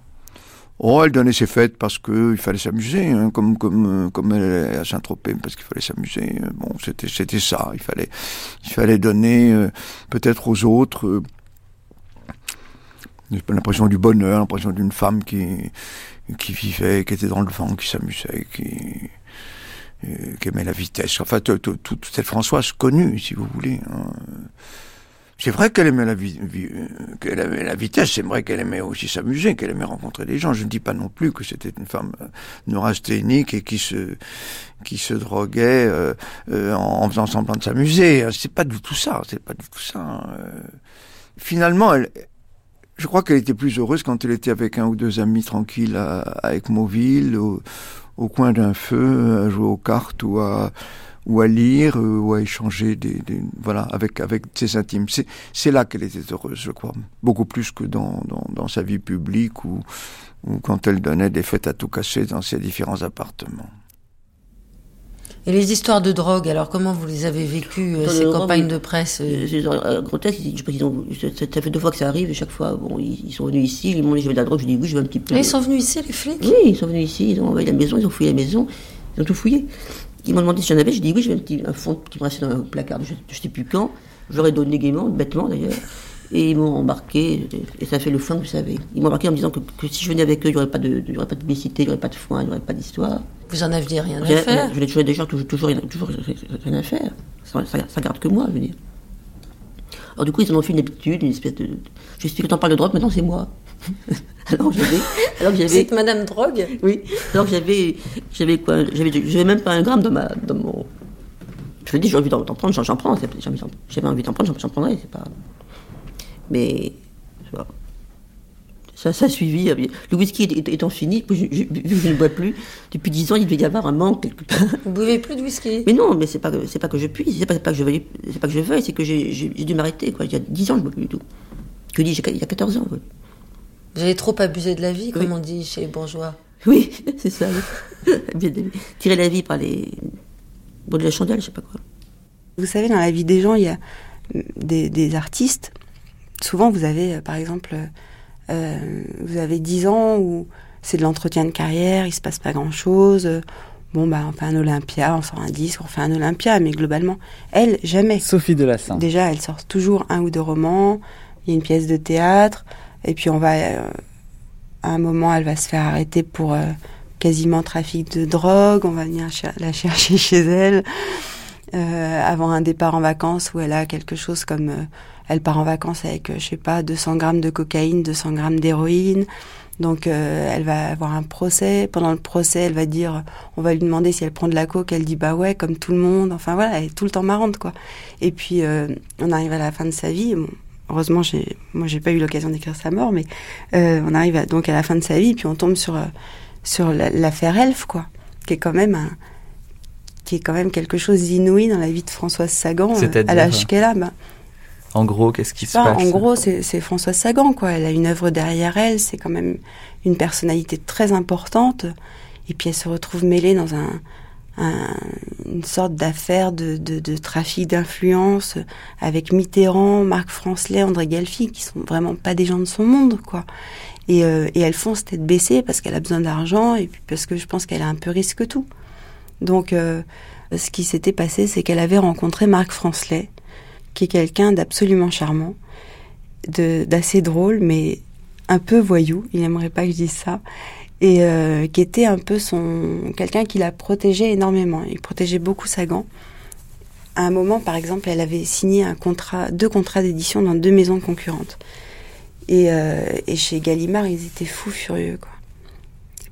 Oh, elle donnait ses fêtes parce que il fallait s'amuser, hein, comme comme comme elle est à Saint-Tropez, parce qu'il fallait s'amuser. Bon, c'était c'était ça. Il fallait il fallait donner euh, peut-être aux autres euh, l'impression du bonheur, l'impression d'une femme qui qui vivait, qui était dans le vent, qui s'amusait, qui euh, qui aimait la vitesse. Enfin, toute cette Françoise connue, si vous voulez. Hein. C'est vrai qu'elle aimait la, la vitesse, c'est vrai qu'elle aimait aussi s'amuser, qu'elle aimait rencontrer des gens. Je ne dis pas non plus que c'était une femme neurasthénique et qui se qui se droguait euh, euh, en faisant semblant de s'amuser. C'est pas du tout ça. C'est pas du tout ça. Euh. Finalement, elle, je crois qu'elle était plus heureuse quand elle était avec un ou deux amis tranquilles à, à Ecmoville, au, au coin d'un feu, à jouer aux cartes ou à ou à lire euh, ou à échanger des, des, voilà avec avec ses intimes. C'est c'est là qu'elle était heureuse, je crois, beaucoup plus que dans dans, dans sa vie publique ou ou quand elle donnait des fêtes à tout casser dans ses différents appartements. Et les histoires de drogue, alors comment vous les avez vécues, euh, ces campagnes de presse euh... C'est euh, grotesque, je ont, ça fait deux fois que ça arrive, et chaque fois, bon, ils, ils sont venus ici, ils m'ont dit je veux de la drogue, je dis oui, je veux un petit peu. Et ils sont venus ici, les flics? Oui, ils sont venus ici, ils ont envoyé la maison, ils ont fouillé la maison, ils ont tout fouillé. Ils m'ont demandé si j'en avais, j'ai dit oui, j'ai un, petit, un fond qui me restait dans un placard, je ne sais plus quand. Ai donné gaiement, bêtement d'ailleurs. Et ils m'ont embarqué, et ça fait le foin, vous savez. Ils m'ont embarqué en me disant que, que, si je venais avec eux, il n'y aurait pas de, il y aurait pas de publicité, il n'y aurait pas de foin, il n'y aurait pas d'histoire. Vous en aviez rien à faire Je l'ai toujours toujours, toujours, toujours, rien à faire. Ça, ça, ça, garde que moi, je veux dire. Alors du coup, ils en ont fait une habitude, une espèce de... Je suis quand on parle de drogue, maintenant c'est moi. alors j'avais, alors j'avais. C'est Madame Drogue. Oui. Alors j'avais, j'avais quoi J'avais, j'avais même pas un gramme dans ma, dans mon. Je me dis, j'ai envie d'en prendre, j'en prends. J'avais envie d'en prendre, j'en prendrais, c'est pas. Mais ça, ça a suivi. Le whisky étant fini, vu que je ne bois plus, depuis dix ans, il devait y avoir un manque quelque part. Vous buvez plus de whisky? Mais non, mais c'est pas, c'est pas que je puisse, c'est pas, pas que je veuille, c'est pas que je veuille, c'est que j'ai dû m'arrêter. Quoi. Il y a dix ans, je ne bois plus du tout. Que dis-je Il y a 14 ans. Quoi. Vous avez trop abusé de la vie, comme oui. on dit chez les bourgeois. Oui, c'est ça. Tirer la vie par les. Bon, de la chandelle, je sais pas quoi. Vous savez, dans la vie des gens, il y a des, des artistes. Souvent, vous avez, par exemple, euh, vous avez 10 ans où c'est de l'entretien de carrière, il se passe pas grand-chose. Bon, bah, on fait un Olympia, on sort un disque, on fait un Olympia, mais globalement, elle, jamais. Sophie Delassin. Déjà, elle sort toujours un ou deux romans, il y a une pièce de théâtre, et puis on va, euh, à un moment, elle va se faire arrêter pour euh, quasiment trafic de drogue, on va venir cher la chercher chez elle, euh, avant un départ en vacances où elle a quelque chose comme, elle part en vacances avec, je sais pas, 200 grammes de cocaïne, 200 grammes d'héroïne, donc euh, elle va avoir un procès. Pendant le procès, elle va dire, on va lui demander si elle prend de la coke. Elle dit bah ouais, comme tout le monde. Enfin voilà, elle est tout le temps marrante quoi. Et puis euh, on arrive à la fin de sa vie. Bon, heureusement, j'ai, moi j'ai pas eu l'occasion d'écrire sa mort, mais euh, on arrive à, donc à la fin de sa vie, puis on tombe sur sur l'affaire Elf quoi, qui est quand même un, qui est quand même quelque chose d'inouï dans la vie de Françoise Sagan à l'âge qu'elle a. Bah, en gros, qu'est-ce qui se passe En gros, c'est Françoise Sagan, quoi. Elle a une œuvre derrière elle, c'est quand même une personnalité très importante. Et puis elle se retrouve mêlée dans un, un une sorte d'affaire de, de, de, trafic d'influence avec Mitterrand, Marc Francelet, André Galfi, qui sont vraiment pas des gens de son monde, quoi. Et, euh, et elle fonce tête baissée parce qu'elle a besoin d'argent et puis parce que je pense qu'elle a un peu risque tout. Donc, euh, ce qui s'était passé, c'est qu'elle avait rencontré Marc Francelet, qui est quelqu'un d'absolument charmant, d'assez drôle, mais un peu voyou. Il n'aimerait pas que je dise ça. Et euh, qui était un peu son quelqu'un qui l'a protégé énormément. Il protégeait beaucoup Sagan. À un moment, par exemple, elle avait signé un contrat, deux contrats d'édition dans deux maisons concurrentes. Et, euh, chez Gallimard, ils étaient fous furieux, quoi.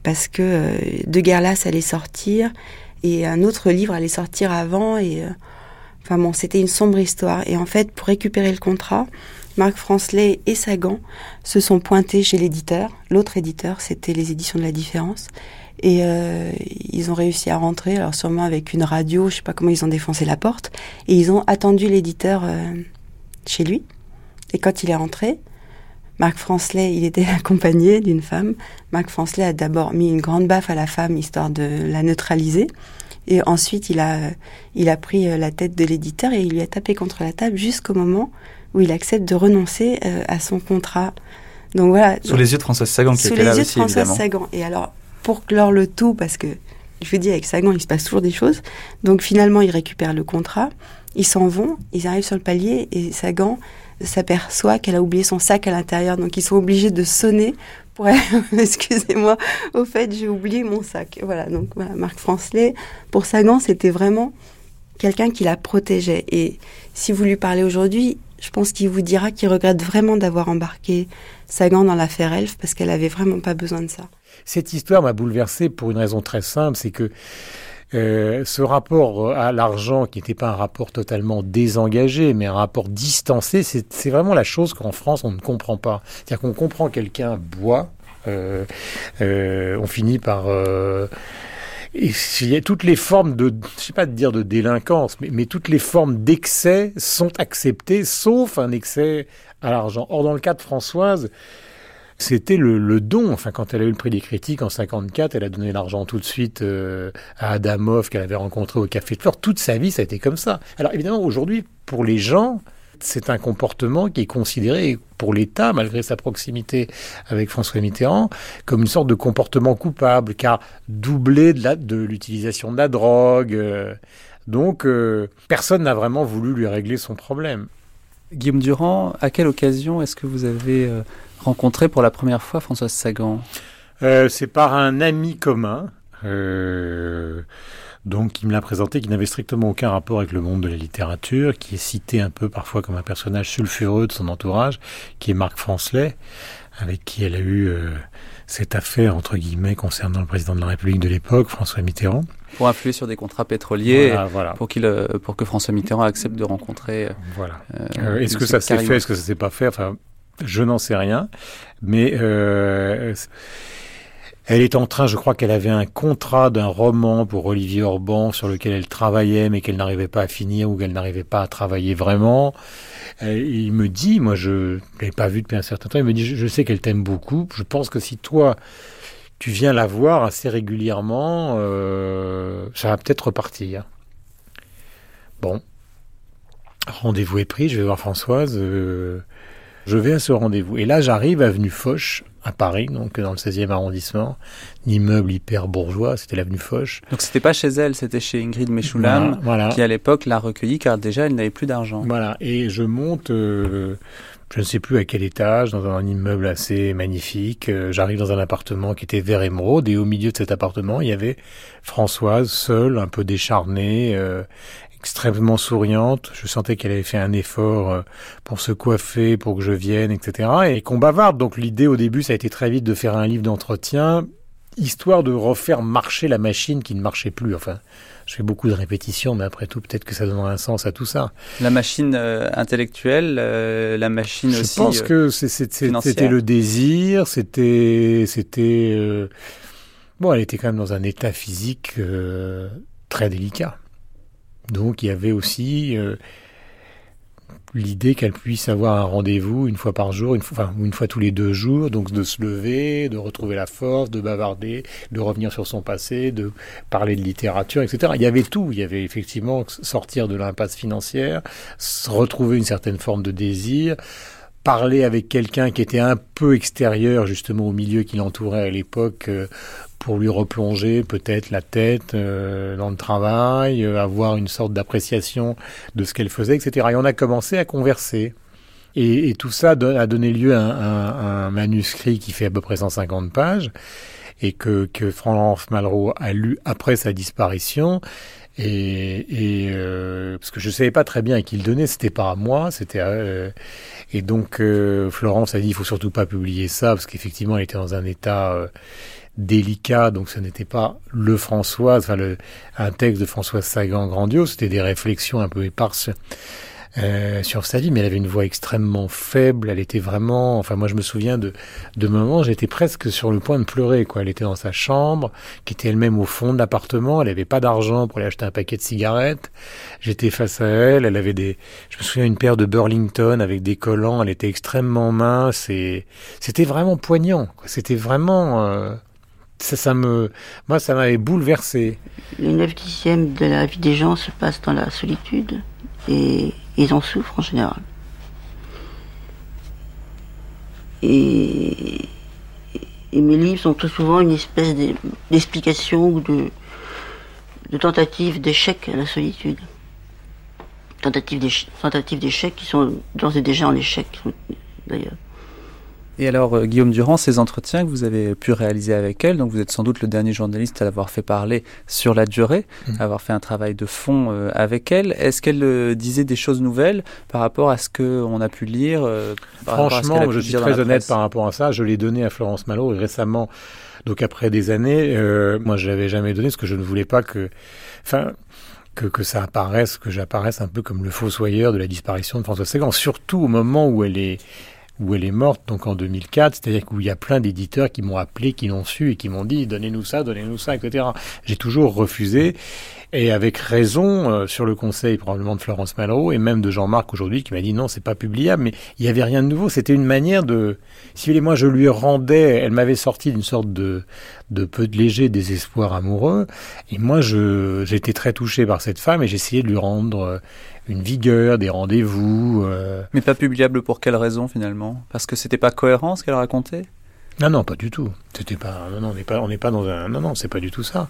Parce que euh, De Guerlas allait sortir et un autre livre allait sortir avant. Et enfin bon, c'était une sombre histoire. Et en fait, pour récupérer le contrat, Marc Francelet et Sagan se sont pointés chez l'éditeur. L'autre éditeur, c'était les éditions de la différence. Et euh, ils ont réussi à rentrer, alors sûrement avec une radio, je sais pas comment ils ont défoncé la porte. Et ils ont attendu l'éditeur euh, chez lui. Et quand il est rentré, Marc Francelet, il était accompagné d'une femme. Marc Francelet a d'abord mis une grande baffe à la femme, histoire de la neutraliser. Et ensuite, il a, il a pris euh, la tête de l'éditeur et il lui a tapé contre la table jusqu'au moment où il accepte de renoncer euh, à son contrat. Donc voilà. Sous les yeux de Françoise Sagan, qui Sous était les là yeux de Françoise évidemment. Sagan. Et alors, pour clore le tout, parce que je vous dis, avec Sagan, il se passe toujours des choses. Donc finalement, ils récupèrent le contrat, ils s'en vont, ils arrivent sur le palier et Sagan s'aperçoit qu'elle a oublié son sac à l'intérieur. Donc ils sont obligés de sonner elle. Excusez-moi, au fait, j'ai oublié mon sac. Voilà, donc voilà, Marc Francelet. Pour Sagan, c'était vraiment quelqu'un qui la protégeait. Et si vous lui parlez aujourd'hui, je pense qu'il vous dira qu'il regrette vraiment d'avoir embarqué Sagan dans l'affaire Elf parce qu'elle avait vraiment pas besoin de ça. Cette histoire m'a bouleversé pour une raison très simple, c'est que euh, ce rapport à l'argent, qui n'était pas un rapport totalement désengagé, mais un rapport distancé, c'est vraiment la chose qu'en France on ne comprend pas. C'est-à-dire qu'on comprend quelqu'un boit, euh, euh, on finit par euh, et il y a toutes les formes de, je sais pas de dire de délinquance, mais toutes les formes d'excès sont acceptées, sauf un excès à l'argent. Or, dans le cas de Françoise, c'était le, don. Enfin, quand elle a eu le prix des critiques en 54, elle a donné l'argent tout de suite euh, à Adamov qu'elle avait rencontré au Café de Flore. Toute sa vie, ça a été comme ça. Alors évidemment, aujourd'hui, pour les gens, c'est un comportement qui est considéré pour l'État, malgré sa proximité avec François Mitterrand, comme une sorte de comportement coupable, car doublé de l'utilisation de la drogue. euh, donc, euh, personne n'a vraiment voulu lui régler son problème. Guillaume Durand, à quelle occasion est-ce que vous avez rencontré pour la première fois Françoise Sagan? Euh, c'est par un ami commun, euh, donc qui me l'a présenté, qui n'avait strictement aucun rapport avec le monde de la littérature, qui est cité un peu parfois comme un personnage sulfureux de son entourage, qui est Marc Francelet, avec qui elle a eu euh, cette affaire entre guillemets concernant le président de la République de l'époque, François Mitterrand. Pour influer sur des contrats pétroliers, Voilà, voilà. Pour, qu'il, pour que François Mitterrand accepte de rencontrer. Voilà. euh, est-ce que ça s'est fait, est-ce que ça s'est pas fait? Enfin, je n'en sais rien. Mais euh, elle est en train, je crois qu'elle avait un contrat d'un roman pour Olivier Orban sur lequel elle travaillait, mais qu'elle n'arrivait pas à finir ou qu'elle n'arrivait pas à travailler vraiment. Euh, il me dit, moi je ne l'avais pas vu depuis un certain temps, il me dit, je, sais qu'elle t'aime beaucoup. Je pense que si toi tu viens la voir assez régulièrement, euh, ça va peut-être repartir. Bon, rendez-vous est pris, je vais voir Françoise. Je vais à ce rendez-vous. Et là, j'arrive avenue Foch, à Paris, donc dans le 16e arrondissement. Un immeuble hyper bourgeois, c'était l'avenue Foch. Donc c'était pas chez elle, c'était chez Ingrid Meshulam, Voilà, voilà. qui à l'époque l'a recueillie car déjà elle n'avait plus d'argent. Voilà, et je monte, euh, je ne sais plus à quel étage, dans un immeuble assez magnifique. Euh, J'arrive dans un appartement qui était vert émeraude, et au milieu de cet appartement, il y avait Françoise, seule, un peu décharnée, euh, extrêmement souriante. Je sentais qu'elle avait fait un effort euh, pour se coiffer, pour que je vienne, etc. Et qu'on bavarde. Donc l'idée au début, ça a été très vite de faire un livre d'entretien, histoire de refaire marcher la machine qui ne marchait plus. Enfin, je fais beaucoup de répétitions, mais après tout, peut-être que ça donnera un sens à tout ça. La machine euh, intellectuelle, euh, la machine Je aussi. pense euh, que c'était le désir, c'était, c'était. Bon, elle était quand même dans un état physique très délicat. Donc, il y avait aussi euh, l'idée qu'elle puisse avoir un rendez-vous une fois par jour, une fois, enfin, une fois tous les deux jours, donc de se lever, de retrouver la force, de bavarder, de revenir sur son passé, de parler de littérature, etc. Il y avait tout. Il y avait effectivement sortir de l'impasse financière, retrouver une certaine forme de désir, parler avec quelqu'un qui était un peu extérieur justement au milieu qui l'entourait à l'époque euh, pour lui replonger peut-être la tête euh, dans le travail, euh, avoir une sorte d'appréciation de ce qu'elle faisait, etc. Et on a commencé à converser. Et, tout ça a donné lieu à un, manuscrit qui fait à peu près 150 pages et que, que Malraux a lu après sa disparition. Et, et euh, parce que je savais pas très bien à qui le donnait, c'était pas à moi, c'était euh, et donc euh, Florence a dit il faut surtout pas publier ça parce qu'effectivement elle était dans un état euh, délicat, donc ce n'était pas le François, enfin le, un texte de Françoise Sagan grandiose, c'était des réflexions un peu éparses euh, sur sa vie, mais elle avait une voix extrêmement faible. Elle était vraiment, enfin moi je me souviens de de moments, j'étais presque sur le point de pleurer. Quoi, elle était dans sa chambre, qui était elle-même au fond de l'appartement. Elle n'avait pas d'argent pour aller acheter un paquet de cigarettes. J'étais face à elle. Elle avait des, je me souviens une paire de Burlington avec des collants. Elle était extrêmement mince et c'était vraiment poignant. C'était vraiment euh, ça, ça, me, moi, ça m'avait bouleversé. Les 9 dixièmes de la vie des gens se passent dans la solitude et ils en souffrent en général. Et, mes livres sont tout souvent une espèce d'explication ou de, de tentative d'échec à la solitude. Tentative d'échec qui sont d'ores et déjà en échec, d'ailleurs. Et alors, euh, Guillaume Durand, ces entretiens que vous avez pu réaliser avec elle, donc vous êtes sans doute le dernier journaliste à l'avoir fait parler sur la durée, mmh. avoir fait un travail de fond euh, avec elle. Est-ce qu'elle euh, disait des choses nouvelles par rapport à ce qu'on a pu lire Franchement, je suis très honnête par rapport à ça. Je l'ai donné à Florence Malo récemment. Donc après des années, euh, moi je l'avais jamais donné parce que je ne voulais pas que, enfin, que, que ça apparaisse, que j'apparaisse un peu comme le fossoyeur de la disparition de François Sagan. Surtout au moment où elle est où elle est morte, donc en 2004, c'est-à-dire qu'il y a plein d'éditeurs qui m'ont appelé, qui l'ont su et qui m'ont dit donnez-nous ça, donnez-nous ça, etc. J'ai toujours refusé et avec raison euh, sur le conseil probablement de Florence Malraux et même de Jean-Marc aujourd'hui qui m'a dit non c'est pas publiable mais il y avait rien de nouveau c'était une manière de si vous moi je lui rendais elle m'avait sorti d'une sorte de de peu de léger désespoir amoureux et moi j'étais très touché par cette femme et j'essayais de lui rendre une vigueur, des rendez-vous. Euh... Mais pas publiable pour quelle raison finalement? Parce que c'était pas cohérent ce qu'elle racontait? Non, non, pas du tout. C'était pas. Non, non, on n'est pas. On n'est pas dans un. Non, non, c'est pas du tout ça.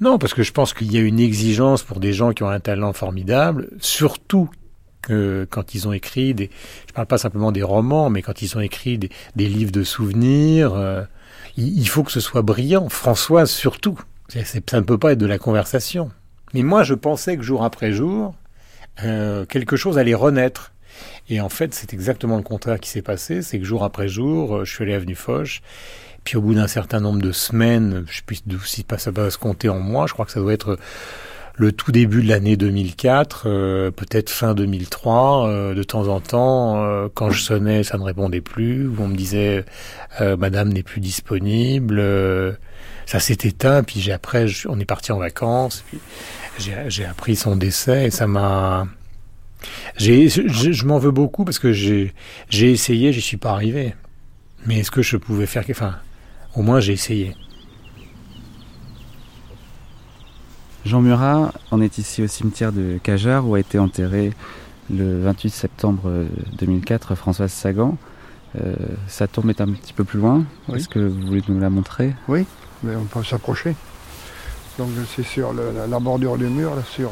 Non, parce que je pense qu'il y a une exigence pour des gens qui ont un talent formidable, surtout que quand ils ont écrit des. Je parle pas simplement des romans, mais quand ils ont écrit des, des livres de souvenirs, euh, il, il, faut que ce soit brillant. Françoise surtout. Ça ne peut pas être de la conversation. Mais moi, je pensais que jour après jour, euh, quelque chose allait renaître. Et en fait, c'est exactement le contraire qui s'est passé. C'est que jour après jour, euh, je suis allé à Avenue Foch. Puis au bout d'un certain nombre de semaines, je plus si ça va se compter en mois, je crois que ça doit être le tout début de l'année 2004, euh, peut-être fin 2003, euh, de temps en temps, euh, quand je sonnais, ça ne répondait plus, ou on me disait euh, Madame n'est plus disponible. ça s'est éteint, puis j'ai après, je, on est parti en vacances, j'ai appris son décès, et ça m'a j'ai, je, je m'en veux beaucoup parce que j'ai, j'ai essayé, j'y suis pas arrivé. Mais est-ce que je pouvais faire, enfin, au moins j'ai essayé. Jean Murat, on est ici au cimetière de Cajar où a été enterré le 28 septembre 2004 Françoise Sagan. Euh, sa tombe est un petit peu plus loin. Oui. Est-ce que vous voulez nous la montrer? Oui, mais on peut s'approcher. Donc c'est sur le, la, la, bordure du mur, là, sur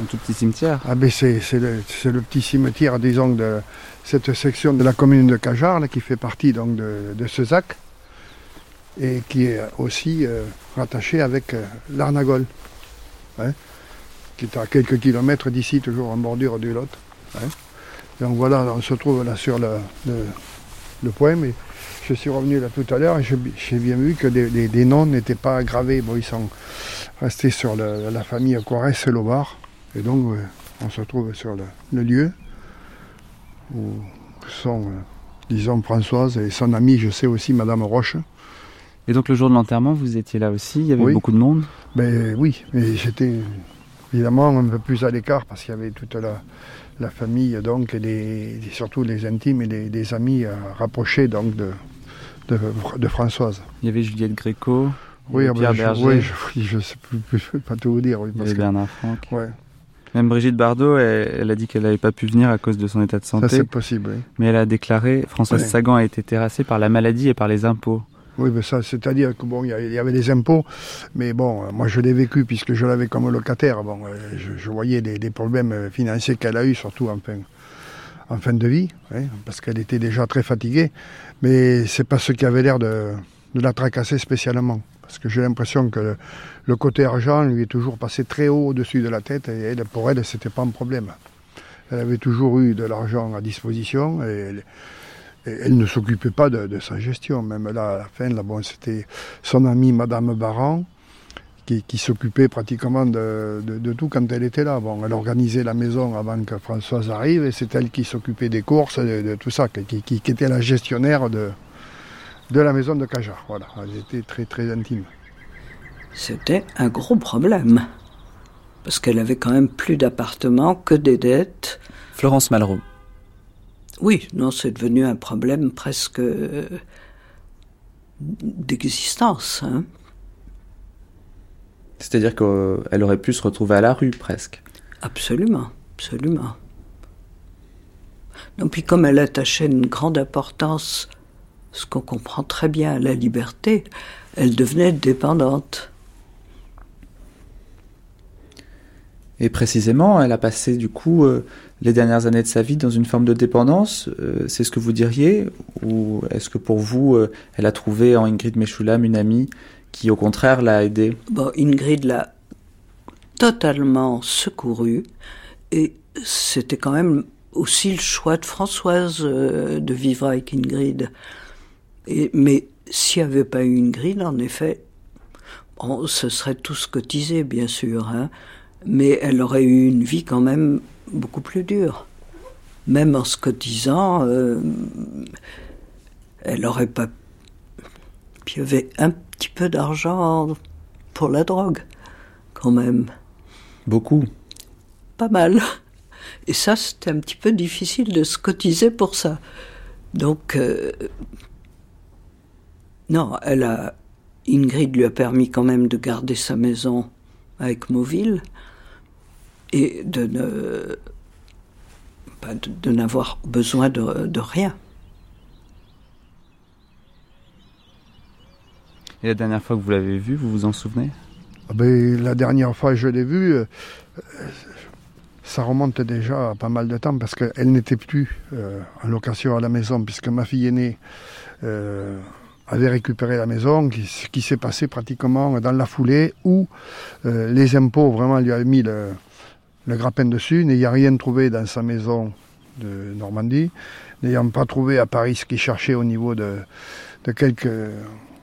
un tout petit cimetière Ah ben c'est, le, petit cimetière, disons, de cette section de la commune de Cajar, là, qui fait partie donc de, de Cezac, et qui est aussi euh, rattaché avec euh, l'Arnagol, hein, qui est à quelques kilomètres d'ici, toujours en bordure du Lot. Hein. Donc voilà, on se trouve là sur le, le, le point, mais je suis revenu là tout à l'heure et j'ai, bien vu que des, des, des, noms n'étaient pas gravés. Bon, ils sont restés sur le, la famille Corès et Lobar. Et donc, euh, on se trouve sur le, le lieu où sont, euh, disons, Françoise et son amie, je sais aussi, Madame Roche. Et donc, le jour de l'enterrement, vous étiez là aussi Il y avait oui. beaucoup de monde? Ben, Oui, mais j'étais évidemment un peu plus à l'écart parce qu'il y avait toute la, la famille, donc, et les, surtout les intimes et les, les amis euh, rapprochés donc, de, de, de, Françoise. Il y avait Juliette Gréco oui, Pierre ben, Berger. Oui, je, je sais plus, je peux pas tout vous dire. Oui, Bernard Franck. Ouais. Même Brigitte Bardot, elle, a dit qu'elle n'avait pas pu venir à cause de son état de santé. Ça, c'est possible, oui. Mais elle a déclaré Françoise Sagan a été terrassée par la maladie et par les impôts. Oui, mais ça, c'est-à-dire que bon, il y avait des impôts, mais bon, moi je l'ai vécu puisque je l'avais comme locataire. Bon, euh, je, voyais les, problèmes financiers qu'elle a eu, surtout en fin, en fin de vie, hein, parce qu'elle était déjà très fatiguée. Mais c'est pas ce qui avait l'air de, la tracasser spécialement, parce que j'ai l'impression que le, côté argent lui est toujours passé très haut au-dessus de la tête, et pour elle, c'était pas un problème. Elle avait toujours eu de l'argent à disposition et elle ne s'occupait pas de, sa gestion. Même là, à la fin, c'était son amie Madame Baran qui, s'occupait pratiquement de, tout quand elle était là. Bon, elle organisait la maison avant que Françoise arrive et c'est elle qui s'occupait des courses, de, tout ça, qui, qui, était la gestionnaire de, de la maison de Cajar. Voilà, elle était très très intime. C'était un gros problème parce qu'elle avait quand même plus d'appartements que des dettes. Florence Malraux. Oui, non, c'est devenu un problème presque euh, d'existence. Hein. C'est-à-dire qu'elle aurait pu se retrouver à la rue presque. Absolument, absolument. Non, puis comme elle attachait une grande importance, ce qu'on comprend très bien à la liberté, elle devenait dépendante. Et précisément, elle a passé du coup euh, les dernières années de sa vie dans une forme de dépendance. Euh, c'est ce que vous diriez Ou est-ce que pour vous, euh, elle a trouvé en Ingrid Meshulam une amie qui au contraire l'a aidée bon, Ingrid l'a totalement secourue. Et c'était quand même aussi le choix de Françoise de vivre avec Ingrid. Mais s'il n'y avait pas eu Ingrid, en effet, on se serait tous cotisés, bien sûr. Hein mais elle aurait eu une vie quand même beaucoup plus dure. Même en se cotisant, euh, elle n'aurait pas. Puis il y avait un petit peu d'argent pour la drogue, quand même. Beaucoup. Pas mal. Et ça, c'était un petit peu difficile de se cotiser pour ça. Donc, euh, non, elle a. Ingrid lui a permis quand même de garder sa maison avec Mauville et de ne de, n'avoir besoin de, rien. Et la dernière fois que vous l'avez vu, vous vous en souvenez? Ah ben, La dernière fois que je l'ai vu, euh, ça remonte déjà à pas mal de temps parce qu'elle n'était plus euh, en location à la maison puisque ma fille aînée euh, avait récupéré la maison, ce qui s'est passé pratiquement dans la foulée où les impôts vraiment lui avaient mis le, le grappin dessus, n'ayant rien trouvé dans sa maison de Normandie, n'ayant pas trouvé à Paris ce qu'il cherchait au niveau de, quelques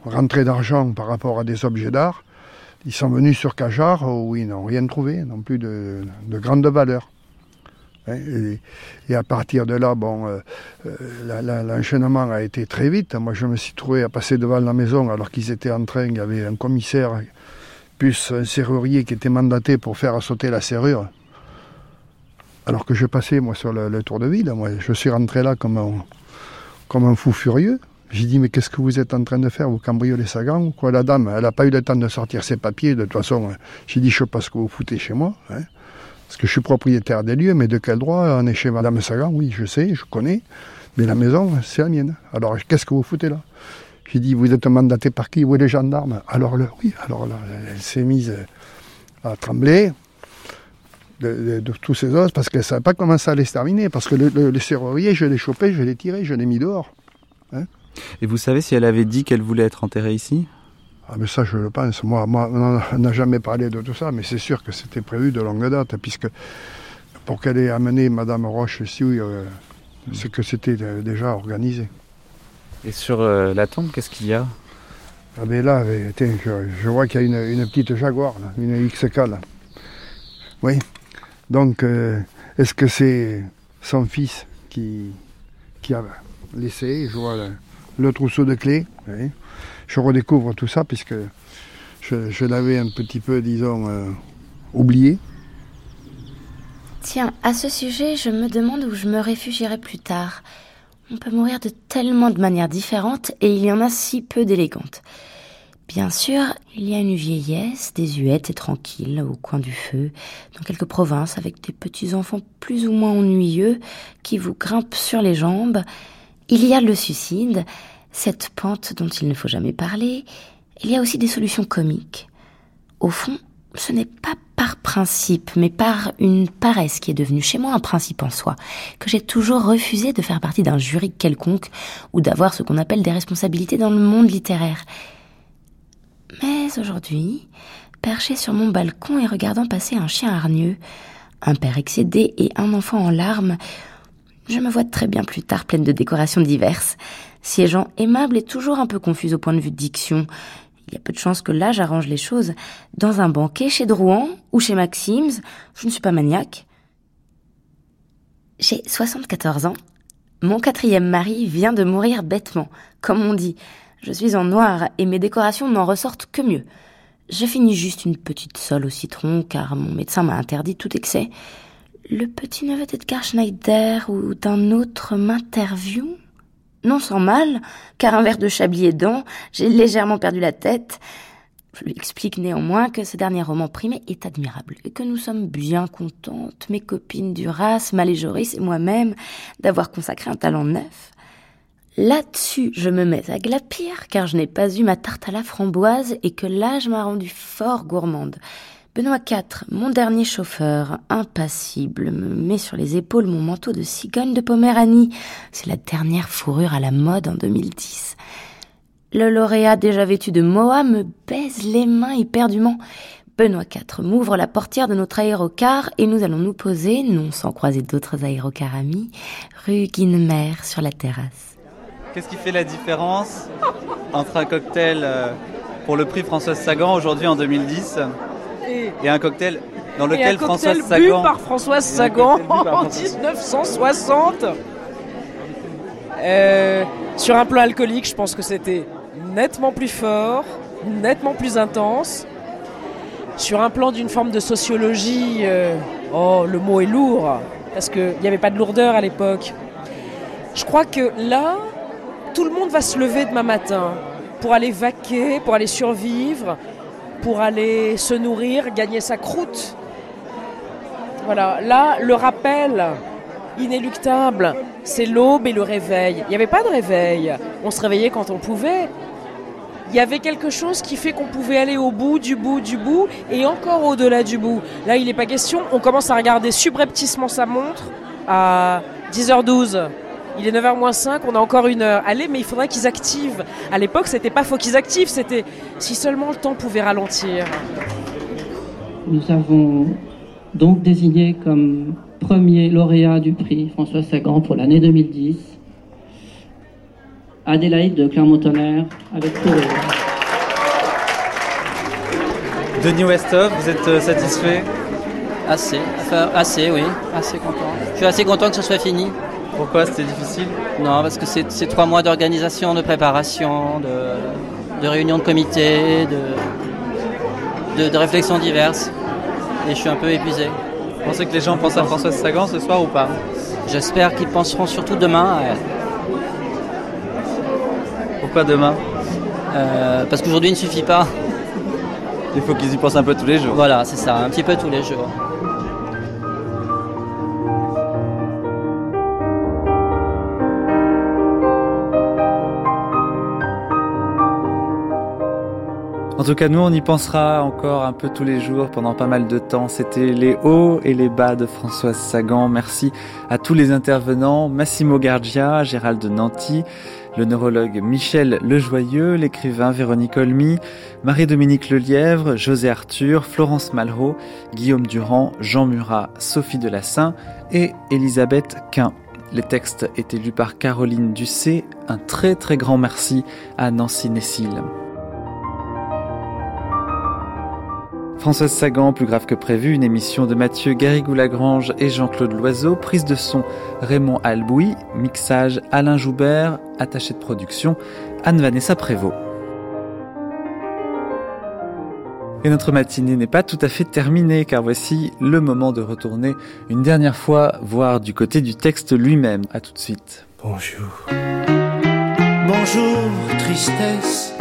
rentrées d'argent par rapport à des objets d'art, ils sont venus sur Cajar où ils n'ont rien trouvé, non plus de, grande valeur. Hein, et, à partir de là, bon, euh, euh, l'enchaînement a été très vite. Moi, je me suis trouvé à passer devant la maison alors qu'ils étaient en train, il y avait un commissaire plus un serrurier qui était mandaté pour faire sauter la serrure. Alors que je passais, moi, sur le, tour de ville, moi, je suis rentré là comme un fou furieux. J'ai dit, mais qu'est-ce que vous êtes en train de faire? Vous cambriolez sa gang ou quoi? La dame, elle n'a pas eu le temps de sortir ses papiers. De toute façon, j'ai dit, je sais pas ce que vous foutez chez moi. Hein, parce que je suis propriétaire des lieux, mais de quel droit on est chez Madame Sagan Oui, je sais, je connais. Mais la maison, c'est la mienne. Alors, qu'est-ce que vous foutez là? J'ai dit, vous êtes mandaté par qui? Où est les gendarmes? Alors, là, oui, alors là, elle s'est mise à trembler de, tous ces os parce qu'elle ne savait pas comment ça allait se terminer. Parce que le, le, serrurier, je l'ai chopé, je l'ai tiré, je l'ai mis dehors. Hein. Et vous savez si elle avait dit qu'elle voulait être enterrée ici? Ah mais ça je le pense. Moi, moi on n'a jamais parlé de tout ça, mais c'est sûr que c'était prévu de longue date, puisque pour qu'elle ait amené Madame Roche ici, euh, c'est que c'était euh, déjà organisé. Et sur euh, la tombe, qu'est-ce qu'il y a? Ah mais là, je, vois qu'il y a une, petite Jaguar, une XK là. Oui, donc, euh, est-ce que c'est son fils qui, qui a laissé? Je vois le, trousseau de clés. Je redécouvre tout ça puisque je, l'avais un petit peu, disons, euh, oublié. Tiens, à ce sujet, je me demande où je me réfugierai plus tard. On peut mourir de tellement de manières différentes et il y en a si peu d'élégantes. Bien sûr, il y a une vieillesse désuète et tranquille au coin du feu, dans quelques provinces avec des petits-enfants plus ou moins ennuyeux qui vous grimpent sur les jambes. Il y a le suicide, cette pente dont il ne faut jamais parler. Il y a aussi des solutions comiques. Au fond, ce n'est pas par principe, mais par une paresse qui est devenue chez moi un principe en soi, que j'ai toujours refusé de faire partie d'un jury quelconque ou d'avoir ce qu'on appelle des responsabilités dans le monde littéraire. Mais aujourd'hui, perché sur mon balcon et regardant passer un chien hargneux, un père excédé et un enfant en larmes, je me vois très bien plus tard pleine de décorations diverses, siégeant aimable et toujours un peu confuse au point de vue de diction, il y a peu de chances que là j'arrange les choses. Dans un banquet chez Drouan ou chez Maxims, je ne suis pas maniaque. J'ai 74 ans. Mon quatrième mari vient de mourir bêtement, comme on dit. Je suis en noir et mes décorations n'en ressortent que mieux. Je finis juste une petite sole au citron car mon médecin m'a interdit tout excès. Le petit neveu d'Edgar Schneider ou d'un autre m'interview? Non sans mal, car un verre de chablis aidant, j'ai légèrement perdu la tête. Je lui explique néanmoins que ce dernier roman primé est admirable et que nous sommes bien contentes, mes copines du RAS, Malé Joris et moi-même, d'avoir consacré un talent neuf. Là-dessus, je me mets à glapir car je n'ai pas eu ma tarte à la framboise et que l'âge m'a rendue fort gourmande. Benoît IV, mon dernier chauffeur, impassible, me met sur les épaules mon manteau de cigogne de Poméranie. C'est la dernière fourrure à la mode en 2010. Le lauréat déjà vêtu de Moa me baise les mains éperdument. Benoît IV m'ouvre la portière de notre aérocar et nous allons nous poser, non sans croiser d'autres aérocars amis, rue Guinemer sur la terrasse. Qu'est-ce qui fait la différence entre un cocktail euh, pour le prix Françoise Sagan aujourd'hui en 2010 et, un cocktail dans lequel Françoise Sagan. Par Françoise Sagan en 1960. Euh, sur un plan alcoolique, je pense que c'était nettement plus fort, nettement plus intense. Sur un plan d'une forme de sociologie, euh, oh, le mot est lourd, parce qu'il n'y avait pas de lourdeur à l'époque. Je crois que là, tout le monde va se lever demain matin pour aller vaquer, pour aller survivre, pour aller se nourrir, gagner sa croûte. Voilà, là, le rappel inéluctable, c'est l'aube et le réveil. Il n'y avait pas de réveil. On se réveillait quand on pouvait. Il y avait quelque chose qui fait qu'on pouvait aller au bout, du bout, du bout, et encore au-delà du bout. Là, il n'est pas question. On commence à regarder subrepticement sa montre à 10h12. Il est 9h moins 5, on a encore une heure. Allez, mais il faudrait qu'ils activent. À l'époque, c'était pas faut qu'ils activent, c'était si seulement le temps pouvait ralentir. Nous avons donc désigné comme premier lauréat du prix François Sagan pour l'année 2010 Adélaïde de Clermont-Tonnerre avec Touré. Denis Westhoff, vous êtes euh, satisfait? Assez, enfin, assez, oui, assez content. Je suis assez content que ce soit fini. Pourquoi c'était difficile Non, parce que c'est trois mois d'organisation, de préparation, de, réunions de comité, de, de, réflexions diverses. Et je suis un peu épuisé. Vous pensez que les gens pensent à Françoise Sagan ce soir ou pas? J'espère qu'ils penseront surtout demain à elle. Pourquoi demain? Euh, Parce qu'aujourd'hui ne suffit pas. Il faut qu'ils y pensent un peu tous les jours. Voilà, c'est ça, un petit peu tous les jours. En tout cas, nous, on y pensera encore un peu tous les jours pendant pas mal de temps. C'était les hauts et les bas de Françoise Sagan. Merci à tous les intervenants. Massimo Gardia, Gérald de Nanty, le neurologue Michel Lejoyeux, l'écrivain Véronique Olmy, Marie-Dominique Lelièvre, José Arthur, Florence Malraux, Guillaume Durand, Jean Murat, Sophie Delassin et Elisabeth Quint. Les textes étaient lus par Caroline Ducé. Un très très grand merci à Nancy Nessil. Françoise Sagan, plus grave que prévu, une émission de Mathieu Garrigou-Lagrange et Jean-Claude Loiseau, prise de son Raymond Albouy, mixage Alain Joubert, attaché de production Anne-Vanessa Prévost. Et notre matinée n'est pas tout à fait terminée car voici le moment de retourner une dernière fois voir du côté du texte lui-même. À tout de suite. Bonjour. Bonjour, tristesse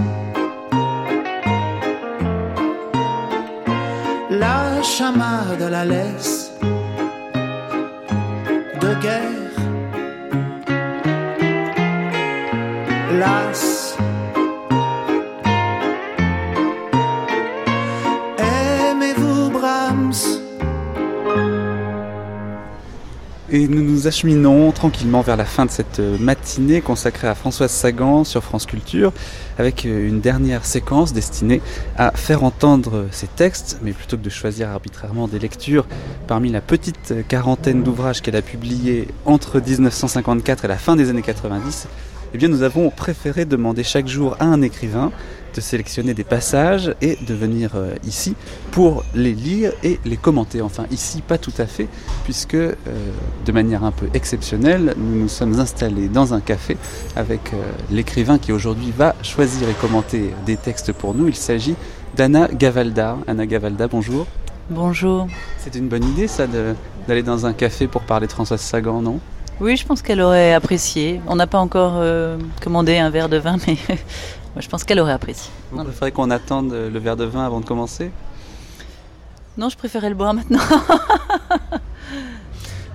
chamade à la laisse de guerre. Et nous nous acheminons tranquillement vers la fin de cette matinée consacrée à Françoise Sagan sur France Culture, avec une dernière séquence destinée à faire entendre ses textes, mais plutôt que de choisir arbitrairement des lectures parmi la petite quarantaine d'ouvrages qu'elle a publiés entre 1954 et la fin des années 90, eh bien nous avons préféré demander chaque jour à un écrivain de sélectionner des passages et de venir euh, ici pour les lire et les commenter. Enfin ici pas tout à fait puisque euh, de manière un peu exceptionnelle nous nous sommes installés dans un café avec euh, l'écrivain qui aujourd'hui va choisir et commenter des textes pour nous. Il s'agit d'Anna Gavalda. Anna Gavalda, bonjour. Bonjour. C'est une bonne idée ça d'aller dans un café pour parler de Françoise Sagan, non? Oui, je pense qu'elle aurait apprécié. On n'a pas encore euh, commandé un verre de vin, mais moi, je pense qu'elle aurait apprécié. Vous préférez qu'on attende le verre de vin avant de commencer Non, je préférais le boire maintenant.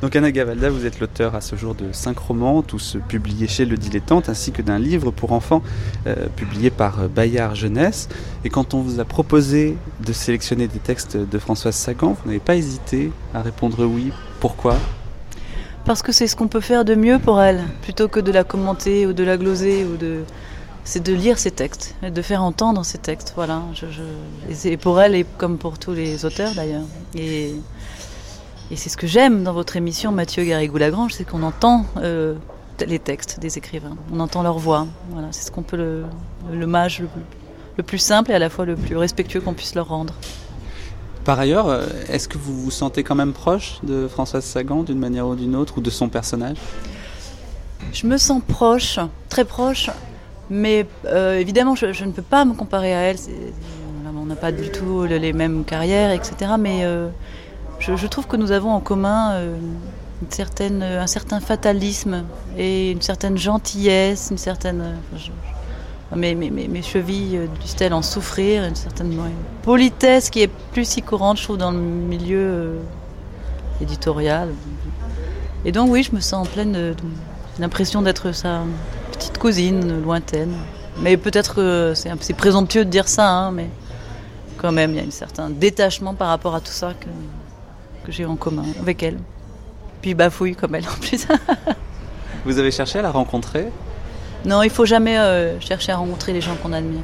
Donc Anna Gavalda, vous êtes l'auteur à ce jour de cinq romans, tous publiés chez Le Dilettante, ainsi que d'un livre pour enfants euh, publié par Bayard Jeunesse. Et quand on vous a proposé de sélectionner des textes de Françoise Sagan, vous n'avez pas hésité à répondre oui. Pourquoi? Parce que c'est ce qu'on peut faire de mieux pour elle, plutôt que de la commenter ou de la gloser ou de c'est de lire ces textes, et de faire entendre ces textes. Voilà, je, je... et pour elle et comme pour tous les auteurs d'ailleurs. Et, et c'est ce que j'aime dans votre émission, Mathieu Garrigou-Lagrange, c'est qu'on entend euh, les textes des écrivains, on entend leur voix. Voilà, c'est ce qu'on peut le, le, plus simple et à la fois le plus respectueux qu'on puisse leur rendre. Par ailleurs, euh, est-ce que vous vous sentez quand même proche de Françoise Sagan d'une manière ou d'une autre, ou de son personnage? Je me sens proche, très proche, mais euh, évidemment, je, ne peux pas me comparer à elle. On n'a pas du tout les mêmes carrières, etc. Mais euh, je, trouve que nous avons en commun euh, une certaine, un certain fatalisme et une certaine gentillesse, une certaine. Mes, chevilles dussent-elles en souffrir, une certaine politesse qui est plus si courante, je trouve, dans le milieu éditorial. Et donc, oui, je me sens en pleine l'impression d'être sa petite cousine lointaine. Mais peut-être que c'est présomptueux de dire ça, hein, mais quand même, il y a un certain détachement par rapport à tout ça que, que j'ai en commun avec elle. Puis bafouille comme elle en plus. Vous avez cherché à la rencontrer? Non, il faut jamais euh, chercher à rencontrer les gens qu'on admire.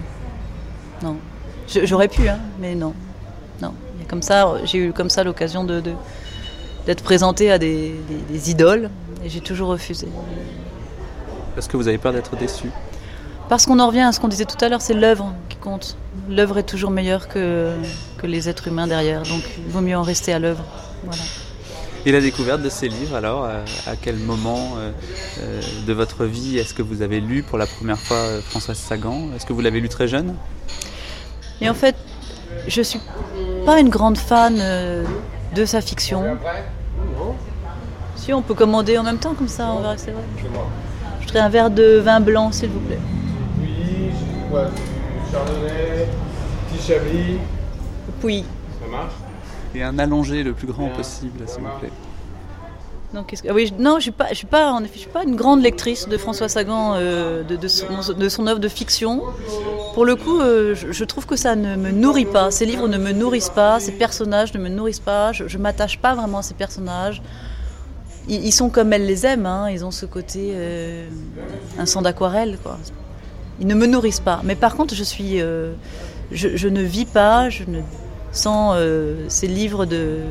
Non. J'aurais pu, hein, mais non. Non. Comme ça, j'ai eu comme ça l'occasion de d'être présentée à des, des, des idoles et j'ai toujours refusé. Parce que vous avez peur d'être déçu Parce qu'on en revient à ce qu'on disait tout à l'heure, c'est l'œuvre qui compte. L'œuvre est toujours meilleure que, que les êtres humains derrière, donc il vaut mieux en rester à l'œuvre. Voilà. Et la découverte de ces livres, alors, à, à quel moment euh, euh, de votre vie est-ce que vous avez lu pour la première fois euh, Françoise Sagan? Est-ce que vous l'avez lu très jeune? Et en fait, je suis pas une grande fan de sa fiction. Si on peut commander en même temps comme ça, on verra que c'est vrai. Un verre de vin blanc, s'il vous plaît. Oui, quoi Du chardonnay, petit chablis. Oui. Ça marche Et un allongé le plus grand possible, s'il vous plaît. Donc, que... ah oui, je... non, je suis pas, je suis pas, en effet, je suis pas une grande lectrice de François Sagan, euh, de, de, son, de, son, œuvre de fiction. Pour le coup, euh, je, je, trouve que ça ne me nourrit pas. Ces livres ne me nourrissent pas, ces personnages ne me nourrissent pas. Je, je m'attache pas vraiment à ces personnages. Ils, sont comme elle les aime. Hein. Ils ont ce côté euh, un sang d'aquarelle, quoi. Ils ne me nourrissent pas. Mais par contre, je suis, euh, je, ne vis pas, je ne sans euh, ces livres de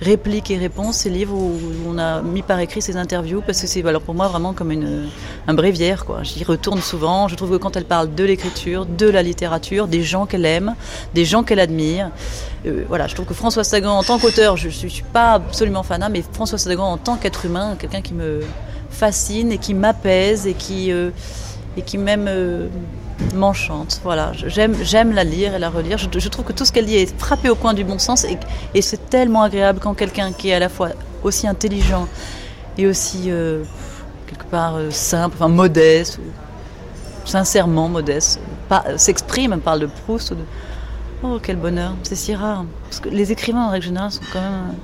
répliques et réponses, ces livres où on a mis par écrit ces interviews, parce que c'est alors pour moi vraiment comme une, un bréviaire. J'y retourne souvent. Je trouve que quand elle parle de l'écriture, de la littérature, des gens qu'elle aime, des gens qu'elle admire, euh, voilà, je trouve que François Sagan en tant qu'auteur, je ne suis pas absolument fanat, mais François Sagan en tant qu'être humain, quelqu'un qui me fascine et qui m'apaise et qui, euh, et qui même euh, m'enchante. Voilà, j'aime, la lire et la relire. Je, trouve que tout ce qu'elle dit est frappé au coin du bon sens et, c'est tellement agréable quand quelqu'un qui est à la fois aussi intelligent et aussi euh, quelque part euh, simple, enfin modeste, ou sincèrement modeste, s'exprime, parle de Proust. De, Oh, quel bonheur, c'est si rare. Parce que les écrivains, en règle générale, sont quand même.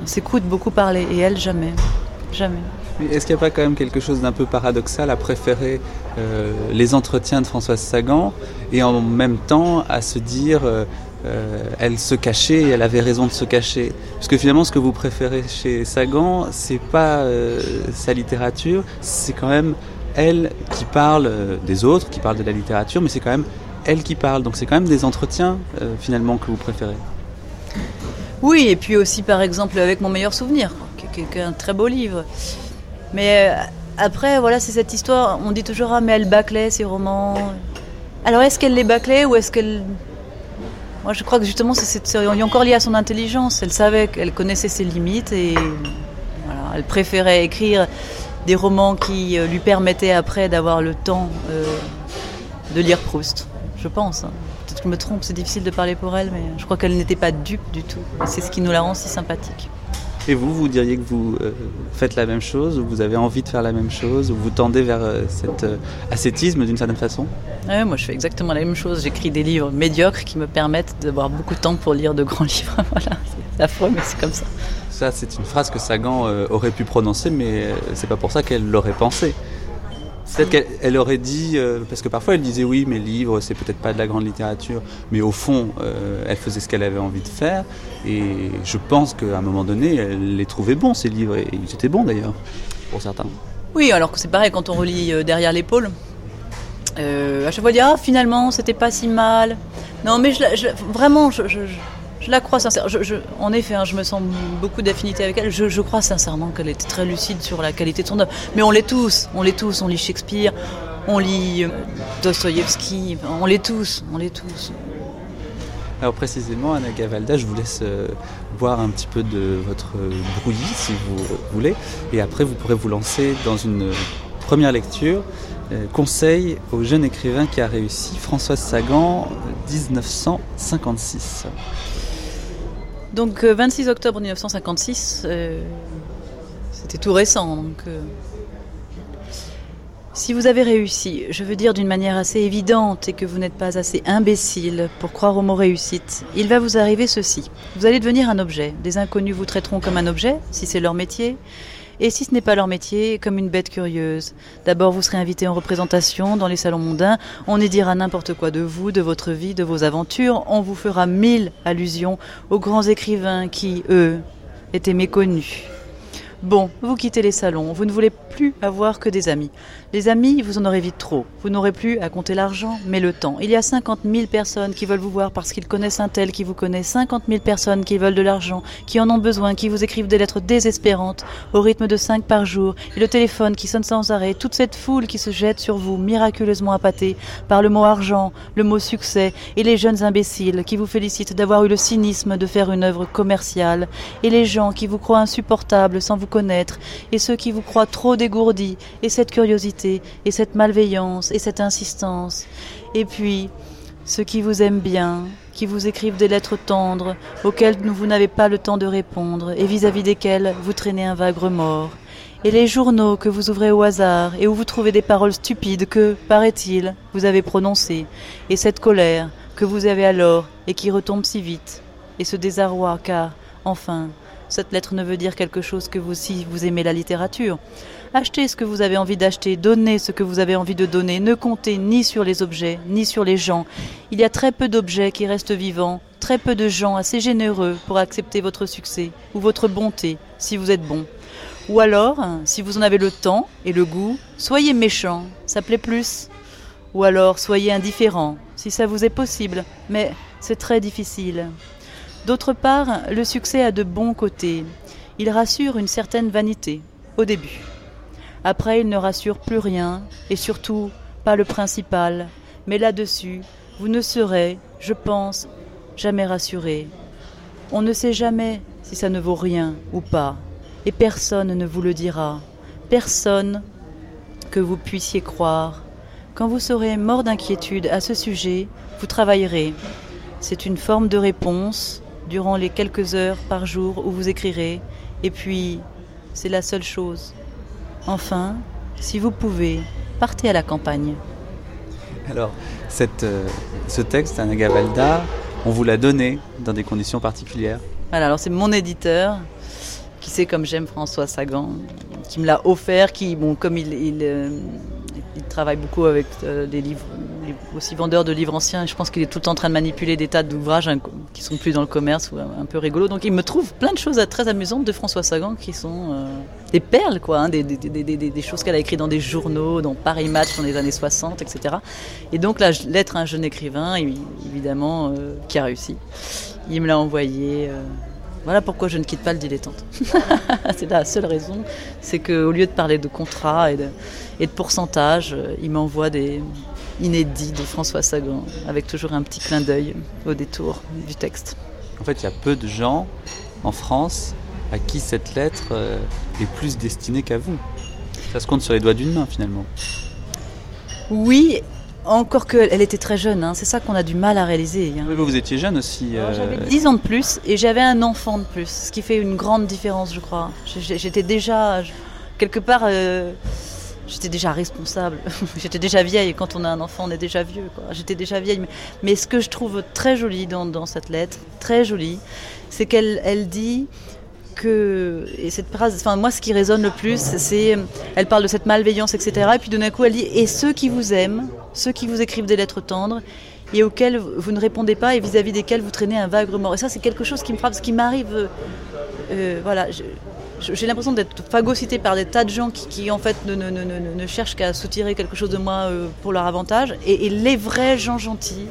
On s'écoute beaucoup parler, et elle, jamais. Jamais. Est-ce qu'il n'y a pas quand même quelque chose d'un peu paradoxal à préférer euh, les entretiens de Françoise Sagan et en même temps à se dire euh, euh, elle se cachait et elle avait raison de se cacher? Parce que finalement, ce que vous préférez chez Sagan, c'est pas sa littérature, c'est quand même elle qui parle des autres, qui parle de la littérature, mais c'est quand même elle qui parle. Donc c'est quand même des entretiens finalement que vous préférez? Oui, et puis aussi, par exemple, avec Mon meilleur souvenir, qui est un très beau livre. Mais euh, après, voilà, c'est cette histoire. On dit toujours, ah, mais elle bâclait ses romans. Alors, est-ce qu'elle les bâclait ou est-ce qu'elle. Moi, je crois que justement, c'est- encore lié à son intelligence. Elle savait qu'elle connaissait ses limites et voilà, elle préférait écrire des romans qui euh, lui permettaient après d'avoir le temps euh, de lire Proust. Je pense. hein. Peut-être que je me trompe, c'est difficile de parler pour elle, mais je crois qu'elle n'était pas dupe du tout. C'est ce qui nous la rend si sympathique. Et vous, vous diriez que vous euh, faites la même chose, ou vous avez envie de faire la même chose, ou vous tendez vers euh, cet euh, ascétisme d'une certaine façon? Ouais, moi, je fais exactement la même chose. J'écris des livres médiocres qui me permettent d'avoir beaucoup de temps pour lire de grands livres. voilà, c'est affreux, mais c'est comme ça. Ça, c'est une phrase que Sagan aurait pu prononcer, mais c'est pas pour ça qu'elle l'aurait pensé. Peut-être qu'elle elle aurait dit, euh, parce que parfois elle disait oui, mes livres, c'est peut-être pas de la grande littérature, mais au fond, euh, elle faisait ce qu'elle avait envie de faire, et je pense qu'à un moment donné, elle les trouvait bons, ces livres, et ils étaient bons d'ailleurs, pour certains. Oui, alors que c'est pareil quand on relit euh, Derrière l'épaule. À chaque fois, on dit Ah, finalement, c'était pas si mal. Non, mais je, vraiment, je- je- la crois sincèrement. Je, je- en effet, hein, je me sens beaucoup d'affinité avec elle. Je, crois sincèrement qu'elle était très lucide sur la qualité de son œuvre. Mais on l'est tous, on l'est tous. On lit Shakespeare, on lit euh, Dostoïevski, on l'est tous, on l'est tous. Alors précisément, Anna Gavalda, je vous laisse euh, boire un petit peu de votre euh, brouillis, si vous voulez, et après vous pourrez vous lancer dans une euh, première lecture. Euh, conseil au jeune écrivain qui a réussi, Françoise Sagan, euh, 1956. Donc, euh, 26 octobre 1956, euh, c'était tout récent. Donc, euh, si vous avez réussi, je veux dire d'une manière assez évidente et que vous n'êtes pas assez imbécile pour croire au mot réussite, il va vous arriver ceci. Vous allez devenir un objet. Des inconnus vous traiteront comme un objet, si c'est leur métier. Et si ce n'est pas leur métier, comme une bête curieuse. D'abord, vous serez invité en représentation dans les salons mondains. On y dira n'importe quoi de vous, de votre vie, de vos aventures. On vous fera mille allusions aux grands écrivains qui, eux, étaient méconnus. Bon, vous quittez les salons, vous ne voulez plus avoir que des amis. Les amis, vous en aurez vite trop. Vous n'aurez plus à compter l'argent, mais le temps. Il y a 50 000 personnes qui veulent vous voir parce qu'ils connaissent un tel qui vous connaît. 50 000 personnes qui veulent de l'argent, qui en ont besoin, qui vous écrivent des lettres désespérantes au rythme de 5 par jour. Et le téléphone qui sonne sans arrêt. Toute cette foule qui se jette sur vous, miraculeusement appâtée par le mot argent, le mot succès. Et les jeunes imbéciles qui vous félicitent d'avoir eu le cynisme de faire une œuvre commerciale. Et les gens qui vous croient insupportables sans vous connaître. Et ceux qui vous croient trop dégourdis. Et cette curiosité et cette malveillance et cette insistance. Et puis, ceux qui vous aiment bien, qui vous écrivent des lettres tendres, auxquelles vous n'avez pas le temps de répondre, et vis-à-vis desquels vous traînez un vague remords. Et les journaux que vous ouvrez au hasard, et où vous trouvez des paroles stupides que, paraît-il, vous avez prononcées, et cette colère que vous avez alors, et qui retombe si vite, et ce désarroi, car, enfin, cette lettre ne veut dire quelque chose que vous si vous aimez la littérature. Achetez ce que vous avez envie d'acheter, donnez ce que vous avez envie de donner, ne comptez ni sur les objets, ni sur les gens. Il y a très peu d'objets qui restent vivants, très peu de gens assez généreux pour accepter votre succès ou votre bonté, si vous êtes bon. Ou alors, si vous en avez le temps et le goût, soyez méchant, ça plaît plus. Ou alors, soyez indifférent, si ça vous est possible, mais c'est très difficile. D'autre part, le succès a de bons côtés. Il rassure une certaine vanité, au début. Après, il ne rassure plus rien, et surtout pas le principal. Mais là-dessus, vous ne serez, je pense, jamais rassuré. On ne sait jamais si ça ne vaut rien ou pas, et personne ne vous le dira. Personne que vous puissiez croire. Quand vous serez mort d'inquiétude à ce sujet, vous travaillerez. C'est une forme de réponse durant les quelques heures par jour où vous écrirez, et puis c'est la seule chose. Enfin, si vous pouvez, partez à la campagne. Alors, cette, euh, ce texte, Anaga Valda, on vous l'a donné dans des conditions particulières Voilà, alors c'est mon éditeur qui sait comme j'aime François Sagan, qui me l'a offert, qui, bon, comme il, il, euh, il travaille beaucoup avec euh, des livres, aussi vendeur de livres anciens, je pense qu'il est tout le temps en train de manipuler des tas d'ouvrages hein, qui sont plus dans le commerce ou un, peu rigolos. Donc il me trouve plein de choses très amusantes de François Sagan qui sont euh, des perles, quoi, hein, des, choses qu'elle a écrites dans des journaux, dans Paris Match dans les années 60, etc. Et donc la lettre à un jeune écrivain, évi- évidemment, euh, qui a réussi. Il me l'a envoyé. euh, voilà pourquoi je ne quitte pas le dilettante. c'est la seule raison. C'est qu'au lieu de parler de contrat et de, pourcentage, il m'envoie des inédits de François Sagan, avec toujours un petit clin d'œil au détour du texte. En fait, il y a peu de gens en France à qui cette lettre euh, est plus destinée qu'à vous. Ça se compte sur les doigts d'une main finalement. Oui, encore qu'elle était très jeune, hein, c'est ça qu'on a du mal à réaliser. hein. Oui, vous, vous étiez jeune aussi. euh, J'avais 10 ans de plus et j'avais un enfant de plus, ce qui fait une grande différence, je crois. J'étais déjà, quelque part, euh, j'étais déjà responsable. j'étais déjà vieille quand on a un enfant, on est déjà vieux. J'étais déjà vieille. Mais, ce que je trouve très joli dans, cette lettre, très joli, c'est qu'elle elle dit que et cette phrase enfin moi ce qui résonne le plus c'est elle parle de cette malveillance etc et puis d'un coup elle dit et ceux qui vous aiment ceux qui vous écrivent des lettres tendres et auxquels vous ne répondez pas et vis-à-vis desquels vous traînez un vague remords et ça c'est quelque chose qui me frappe ce qui m'arrive euh, euh, voilà j'ai l'impression d'être phagocytée par des tas de gens qui, en fait ne, cherchent qu'à soutirer quelque chose de moi euh, pour leur avantage. Et, les vrais gens gentils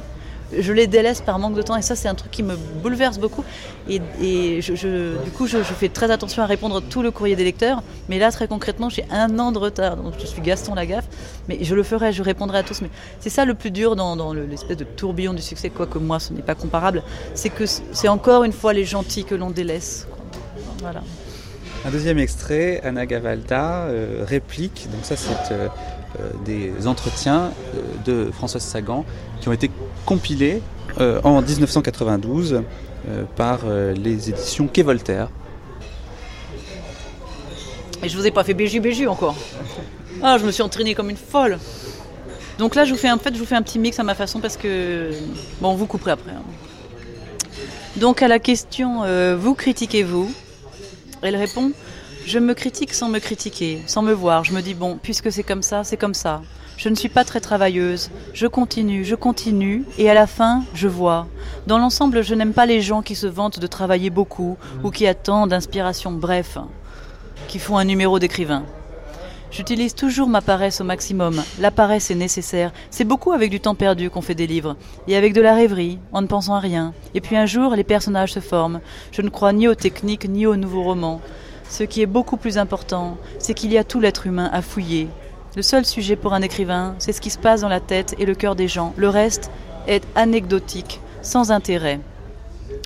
je les délaisse par manque de temps. Et ça c'est un truc qui me bouleverse beaucoup. Et, du coup je, fais très attention à répondre à tout le courrier des lecteurs. Mais là très concrètement j'ai un an de retard. Donc je suis Gaston Lagaffe. Mais je le ferai je répondrai à tous. Mais c'est ça le plus dur dans, dans le- l'espèce de tourbillon du succès quoique moi ce n'est pas comparable. C'est que c'est encore une fois les gentils que l'on délaisse voilà Un deuxième extrait, Anna Gavalda euh, réplique, donc ça c'est euh, euh, des entretiens de Françoise Sagan qui ont été compilés en 1992 euh, par les éditions Quai Voltaire. Et je vous ai pas fait béju béju encore. Ah, je me suis entraînée comme une folle. Donc là, je vous fais en fait, je vous fais un petit mix à ma façon parce que bon, vous couperez après. hein. Donc à la question, vous critiquez-vous? Elle répond, je me critique sans me critiquer, sans me voir. Je me dis bon, puisque c'est comme ça, c'est comme ça. Je ne suis pas très travailleuse. Je continue, je continue, et à la fin, je vois. Dans l'ensemble, je n'aime pas les gens qui se vantent de travailler beaucoup ou qui attendent d'inspiration. Bref, qui font un numéro d'écrivain. J'utilise toujours ma paresse au maximum. La paresse est nécessaire. C'est beaucoup avec du temps perdu qu'on fait des livres. Et avec de la rêverie, en ne pensant à rien. Et puis un jour, les personnages se forment. Je ne crois ni aux techniques ni aux nouveaux romans. Ce qui est beaucoup plus important, c'est qu'il y a tout l'être humain à fouiller. Le seul sujet pour un écrivain, c'est ce qui se passe dans la tête et le cœur des gens. Le reste est anecdotique, sans intérêt.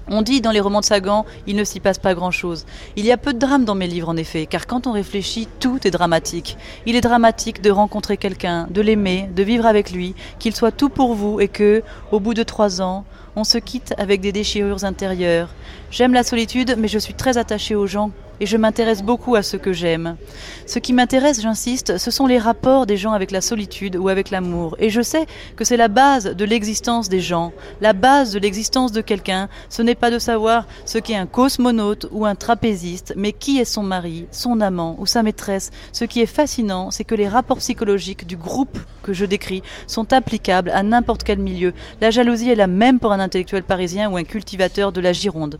On dit dans les romans de Sagan, il ne s'y passe pas grand-chose. Il y a peu de drame dans mes livres en effet, car quand on réfléchit, tout est dramatique. Il est dramatique de rencontrer quelqu'un, de l'aimer, de vivre avec lui, qu'il soit tout pour vous et que, au bout de trois ans, on se quitte avec des déchirures intérieures. J'aime la solitude, mais je suis très attachée aux gens et je m'intéresse beaucoup à ce que j'aime. Ce qui m'intéresse, j'insiste, ce sont les rapports des gens avec la solitude ou avec l'amour. Et je sais que c'est la base de l'existence des gens, la base de l'existence de quelqu'un. Ce n'est pas de savoir ce qu'est un cosmonaute ou un trapéziste, mais qui est son mari, son amant ou sa maîtresse. Ce qui est fascinant, c'est que les rapports psychologiques du groupe que je décris sont applicables à n'importe quel milieu. La jalousie est la même pour un intellectuel parisien ou un cultivateur de la Gironde.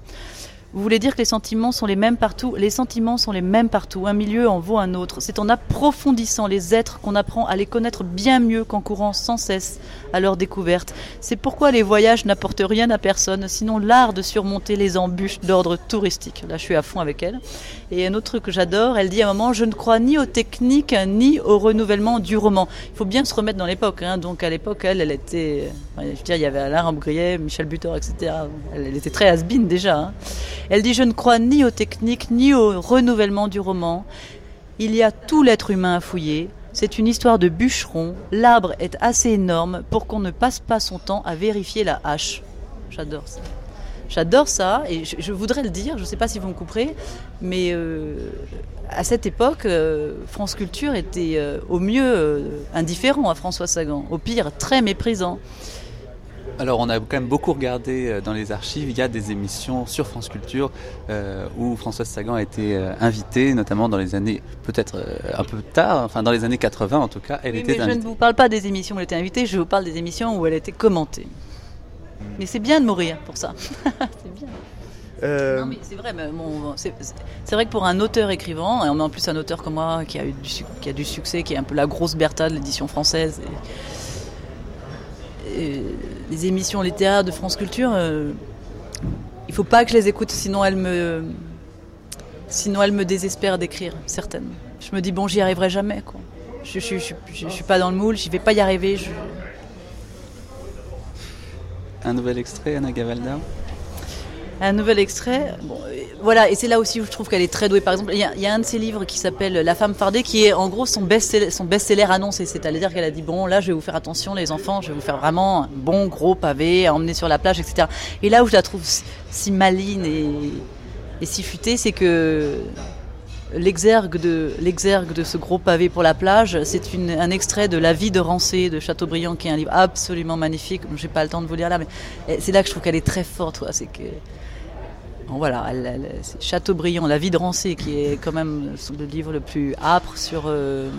Vous voulez dire que les sentiments sont les mêmes partout? Les sentiments sont les mêmes partout. Un milieu en vaut un autre. C'est en approfondissant les êtres qu'on apprend à les connaître bien mieux qu'en courant sans cesse à leur découverte. C'est pourquoi les voyages n'apportent rien à personne, sinon l'art de surmonter les embûches d'ordre touristique. Là, je suis à fond avec elle. Et un autre truc que j'adore, elle dit à un moment, je ne crois ni aux techniques ni au renouvellement du roman. Il faut bien se remettre dans l'époque. hein. Donc à l'époque, elle, elle était, je veux dire, il y avait Alain Rambouillet, Michel Butor, etc. Elle, elle était très has déjà. hein. Elle dit, je ne crois ni aux techniques ni au renouvellement du roman. Il y a tout l'être humain à fouiller. C'est une histoire de bûcheron. L'arbre est assez énorme pour qu'on ne passe pas son temps à vérifier la hache. J'adore ça. J'adore ça et je, voudrais le dire, je ne sais pas si vous me couperez, mais euh, à cette époque, euh, France Culture était euh, au mieux indifférent à François Sagan, au pire très méprisant. Alors on a quand même beaucoup regardé euh, dans les archives, il y a des émissions sur France Culture euh, où Françoise Sagan a été euh, invitée, notamment dans les années, peut-être euh, un peu tard, enfin dans les années 80 en tout cas, elle Oui, était mais je invitée. ne vous parle pas des émissions où elle était invitée, je vous parle des émissions où elle était commentée. Mais c'est bien de mourir pour ça. c'est bien. Euh, Non, mais c'est vrai, mais bon, c'est vrai que pour un auteur écrivant, et en plus un auteur comme moi qui a eu du, qui a du succès, qui est un peu la grosse Bertha de l'édition française, et les émissions littéraires de France Culture, euh, il faut pas que je les écoute, sinon elles me, sinon elles me désespèrent d'écrire, certaines. Je me dis bon, j'y arriverai jamais, quoi. Je, je, je, je- je suis pas dans le moule, j'y vais pas y arriver. je- Un nouvel extrait, Anna Gavaldar? Un nouvel extrait. Bon, euh, voilà, et c'est là aussi où je trouve qu'elle est très douée. Par exemple, il y, a- un de ses livres qui s'appelle La femme fardée, qui est en gros son best-seller, best-seller annoncé. C'est-à-dire qu'elle a dit bon, là, je vais vous faire attention, les enfants, je vais vous faire vraiment un bon gros pavé à emmener sur la plage, etc. Et là où je la trouve si- maline et, si futée, c'est que l'exergue de de ce gros pavé pour la plage, c'est un extrait de La vie de Rancé de Chateaubriand, qui est un livre absolument magnifique. J'ai pas le temps de vous lire là, mais eh, c'est là que je trouve qu'elle est très forte. C'est que voilà, Chateaubriand, La vie de Rancé, qui est quand même le livre le plus âpre sur euh,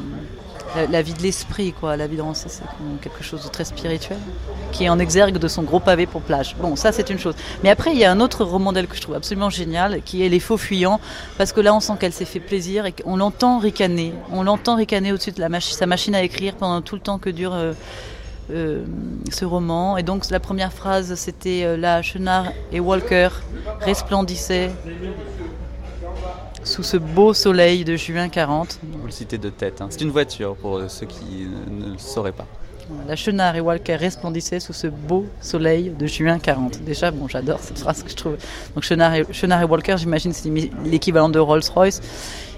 la, vie de l'esprit, quoi. La vie de Rancé, c'est quelque chose de très spirituel, qui est en exergue de son gros pavé pour plage. Bon, ça, c'est une chose. Mais après, il y a un autre roman d'elle que je trouve absolument génial, qui est Les Faux Fuyants, parce que là, on sent qu'elle s'est fait plaisir et qu'on l'entend ricaner. On l'entend ricaner au-dessus de la sa machine à écrire pendant tout le temps que dure. euh, euh, ce roman. Et donc la première phrase, c'était euh, là, Chenard et Walker resplendissaient sous ce beau soleil de juin 40. Vous le citez de tête, hein. c'est une voiture pour ceux qui ne, le sauraient pas. La Chenard et Walker resplendissaient sous ce beau soleil de juin 40. Déjà, bon, j'adore cette phrase que je trouve. Donc Chenard et, Chenard et Walker, j'imagine, c'est l'équivalent de Rolls-Royce.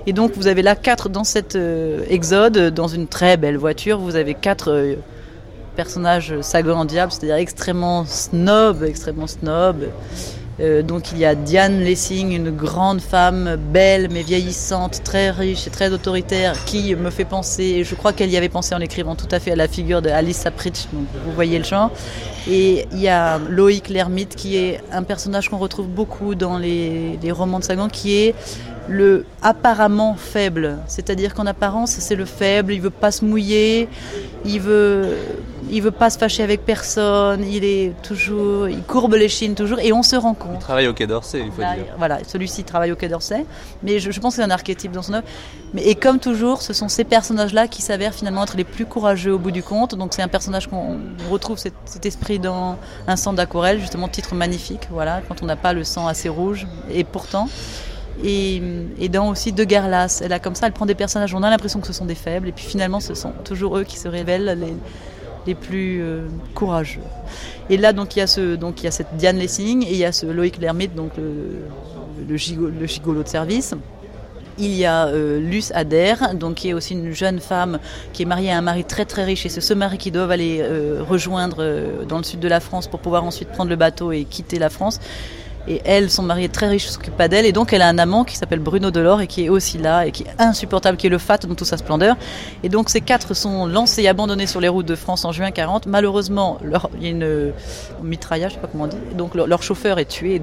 Et donc vous avez là quatre dans cet euh, exode, dans une très belle voiture, vous avez quatre euh, personnages Sagan en diable, c'est-à-dire extrêmement snob, extrêmement snob. Euh, donc il y a Diane Lessing, une grande femme belle mais vieillissante, très riche et très autoritaire, qui me fait penser, et je crois qu'elle y avait pensé en l'écrivant tout à fait à la figure de Alice Sapritch, donc vous voyez le genre. Et il y a Loïc Lermite qui est un personnage qu'on retrouve beaucoup dans les, les romans de Sagan, qui est le apparemment faible, c'est-à-dire qu'en apparence c'est le faible, il veut pas se mouiller, il veut il veut pas se fâcher avec personne, il est toujours il courbe les chines toujours et on se rend compte Il travaille au Quai d'Orsay, il faut Là, dire. Voilà, celui-ci travaille au Quai d'Orsay, mais je, je pense que c'est un archétype dans son œuvre. Mais et comme toujours, ce sont ces personnages-là qui s'avèrent finalement être les plus courageux au bout du compte. Donc c'est un personnage qu'on on retrouve cet, cet esprit dans un sang d'aquarelle, justement titre magnifique. Voilà, quand on n'a pas le sang assez rouge, et pourtant. Et, dans aussi De Garlas, elle a comme ça, elle prend des personnages, on a l'impression que ce sont des faibles, et puis finalement ce sont toujours eux qui se révèlent les, plus euh, courageux. Et là, donc, il y a ce, donc, il y a cette Diane Lessing et il y a ce Loïc Lermite, donc le, le, gigo- le gigolo de service. Il y a euh, Luce Adair, donc qui est aussi une jeune femme qui est mariée à un mari très très riche et c'est ce mari qui doivent aller euh, rejoindre dans le sud de la France pour pouvoir ensuite prendre le bateau et quitter la France. Et elle, son mari est très riche, s'occupe pas d'elle. Et donc, elle a un amant qui s'appelle Bruno Delors et qui est aussi là et qui est insupportable, qui est le fat dans toute sa splendeur. Et donc, ces quatre sont lancés et abandonnés sur les routes de France en juin 40. Malheureusement, il y a une mitraillage, je sais pas comment on dit. Donc, leur chauffeur est tué.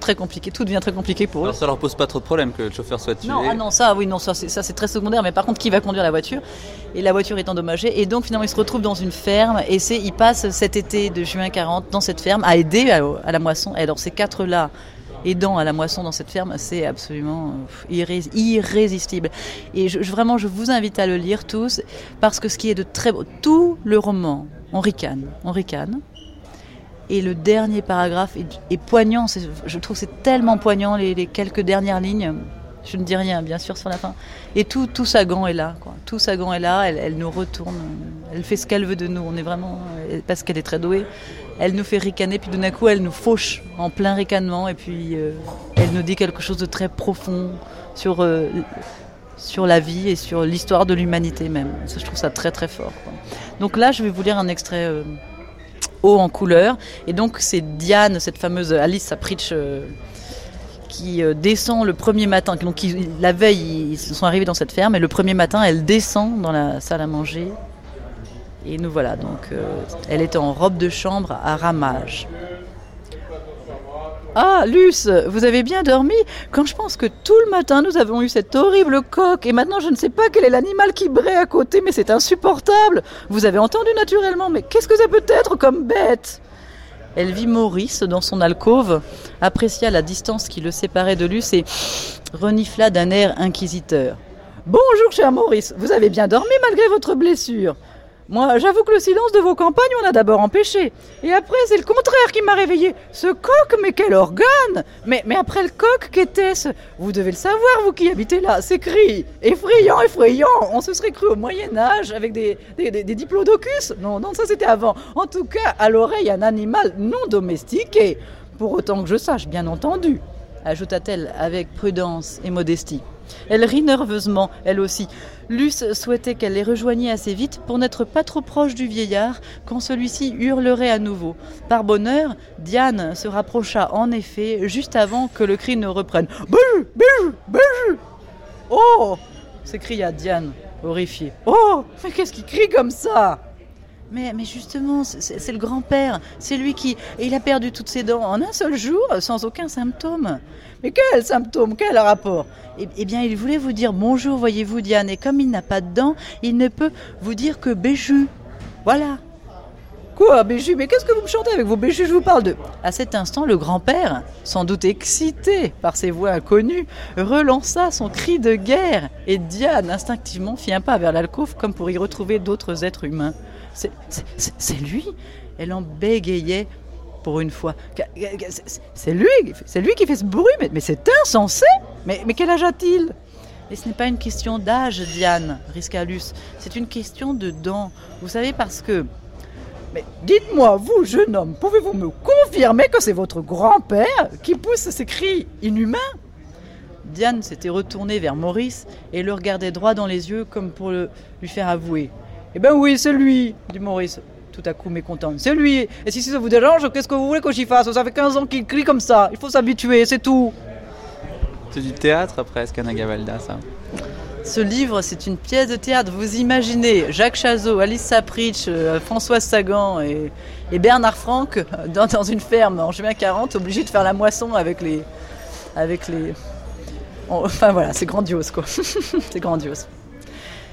Très compliqué. Tout devient très compliqué pour eux. Alors ça leur pose pas trop de problème que le chauffeur soit tué. Non, ah non, ça, oui, non, ça, c'est, ça, c'est très secondaire. Mais par contre, qui va conduire la voiture? Et la voiture est endommagée. Et donc, finalement, ils se retrouvent dans une ferme. Et c'est, ils passent cet été de juin 40 dans cette ferme à aider à, à la moisson. Et alors, ces quatre-là aidant à la moisson dans cette ferme, c'est absolument irré- irrésistible. Et je, je- vraiment, je vous invite à le lire tous, parce que ce qui est de très beau, tout le roman, on ricane, on ricane. Et le dernier paragraphe est, poignant. Je trouve c'est tellement poignant les, quelques dernières lignes. Je ne dis rien, bien sûr, sur la fin. Et tout, tout Sagan est là. Quoi. Tout Sagan est là. Elle, nous retourne. Elle fait ce qu'elle veut de nous. On est vraiment euh, parce qu'elle est très douée. Elle nous fait ricaner, puis d'un coup, elle nous fauche en plein ricanement. Et puis, euh, elle nous dit quelque chose de très profond sur euh, sur la vie et sur l'histoire de l'humanité même. Je trouve ça très très fort. Donc là, je vais vous lire un extrait. Haut en couleur. Et donc c'est Diane, cette fameuse Alice Sapritch, euh, qui euh, descend le premier matin. Donc la veille, ils sont arrivés dans cette ferme et le premier matin, elle descend dans la salle à manger. Et nous voilà, donc euh, elle était en robe de chambre à ramage. Ah, Luce, vous avez bien dormi Quand je pense que tout le matin nous avons eu cette horrible coque et maintenant je ne sais pas quel est l'animal qui braie à côté, mais c'est insupportable. Vous avez entendu naturellement, mais qu'est-ce que ça peut être comme bête? Elle vit Maurice dans son alcôve, apprécia la distance qui le séparait de Luce et renifla d'un air inquisiteur. Bonjour, cher Maurice, vous avez bien dormi malgré votre blessure moi, j'avoue que le silence de vos campagnes m'en a d'abord empêché. Et après, c'est le contraire qui m'a réveillé. Ce coq, mais quel organe mais, après le coq, qu'était-ce? Vous devez le savoir, vous qui habitez là. Ces cris, effrayant, effrayant. On se serait cru au Moyen-Âge avec des, des, des- des diplodocus? Non, non, ça c'était avant. En tout cas, à l'oreille, un animal non domestiqué. Pour autant que je sache, bien entendu, ajouta-t-elle avec prudence et modestie. Elle rit nerveusement, elle aussi. Luce souhaitait qu'elle les rejoignît assez vite pour n'être pas trop proche du vieillard quand celui-ci hurlerait à nouveau. Par bonheur, Diane se rapprocha en effet juste avant que le cri ne reprenne. Béju Béju Béju Oh s'écria Diane, horrifiée. Oh Mais qu'est-ce qui crie comme ça mais, mais justement, c'est le grand-père. C'est lui qui. Et il a perdu toutes ses dents en un seul jour, sans aucun symptôme. Mais quel symptôme Quel rapport eh, eh bien, il voulait vous dire bonjour, voyez-vous, Diane. Et comme il n'a pas de dents, il ne peut vous dire que Béju. Voilà. Quoi, Béju? Mais qu'est-ce que vous me chantez avec vos Béju Je vous parle de. À cet instant, le grand-père, sans doute excité par ces voix inconnues, relança son cri de guerre. Et Diane, instinctivement, fit un pas vers l'alcôve comme pour y retrouver d'autres êtres humains. C'est- lui? Elle en bégayait pour une fois. C'est- lui C'est lui qui fait ce bruit Mais, mais c'est insensé mais, mais quel âge a-t-il? Et ce n'est pas une question d'âge, Diane, risqua Luce. C'est une question de dents. Vous savez, parce que. Mais dites-moi, vous, jeune homme, pouvez-vous me confirmer que c'est votre grand-père qui pousse ces cris inhumains? Diane s'était retournée vers Maurice et le regardait droit dans les yeux comme pour le, lui faire avouer. Eh ben oui, c'est lui, dit Maurice, tout à coup mécontent. C'est lui. Et si ça vous dérange, qu'est-ce que vous voulez que j'y fasse? Ça fait 15 ans qu'il crie comme ça. Il faut s'habituer, c'est tout. C'est du théâtre presque, Anna Gavalda, ça. Ce livre, c'est une pièce de théâtre. Vous imaginez Jacques Chazot, Alice Sapritch, euh, Françoise Sagan et, et Bernard Franck dans, dans une ferme en juin 40, obligés de faire la moisson avec les. Avec les... Enfin voilà, c'est grandiose quoi. c'est grandiose.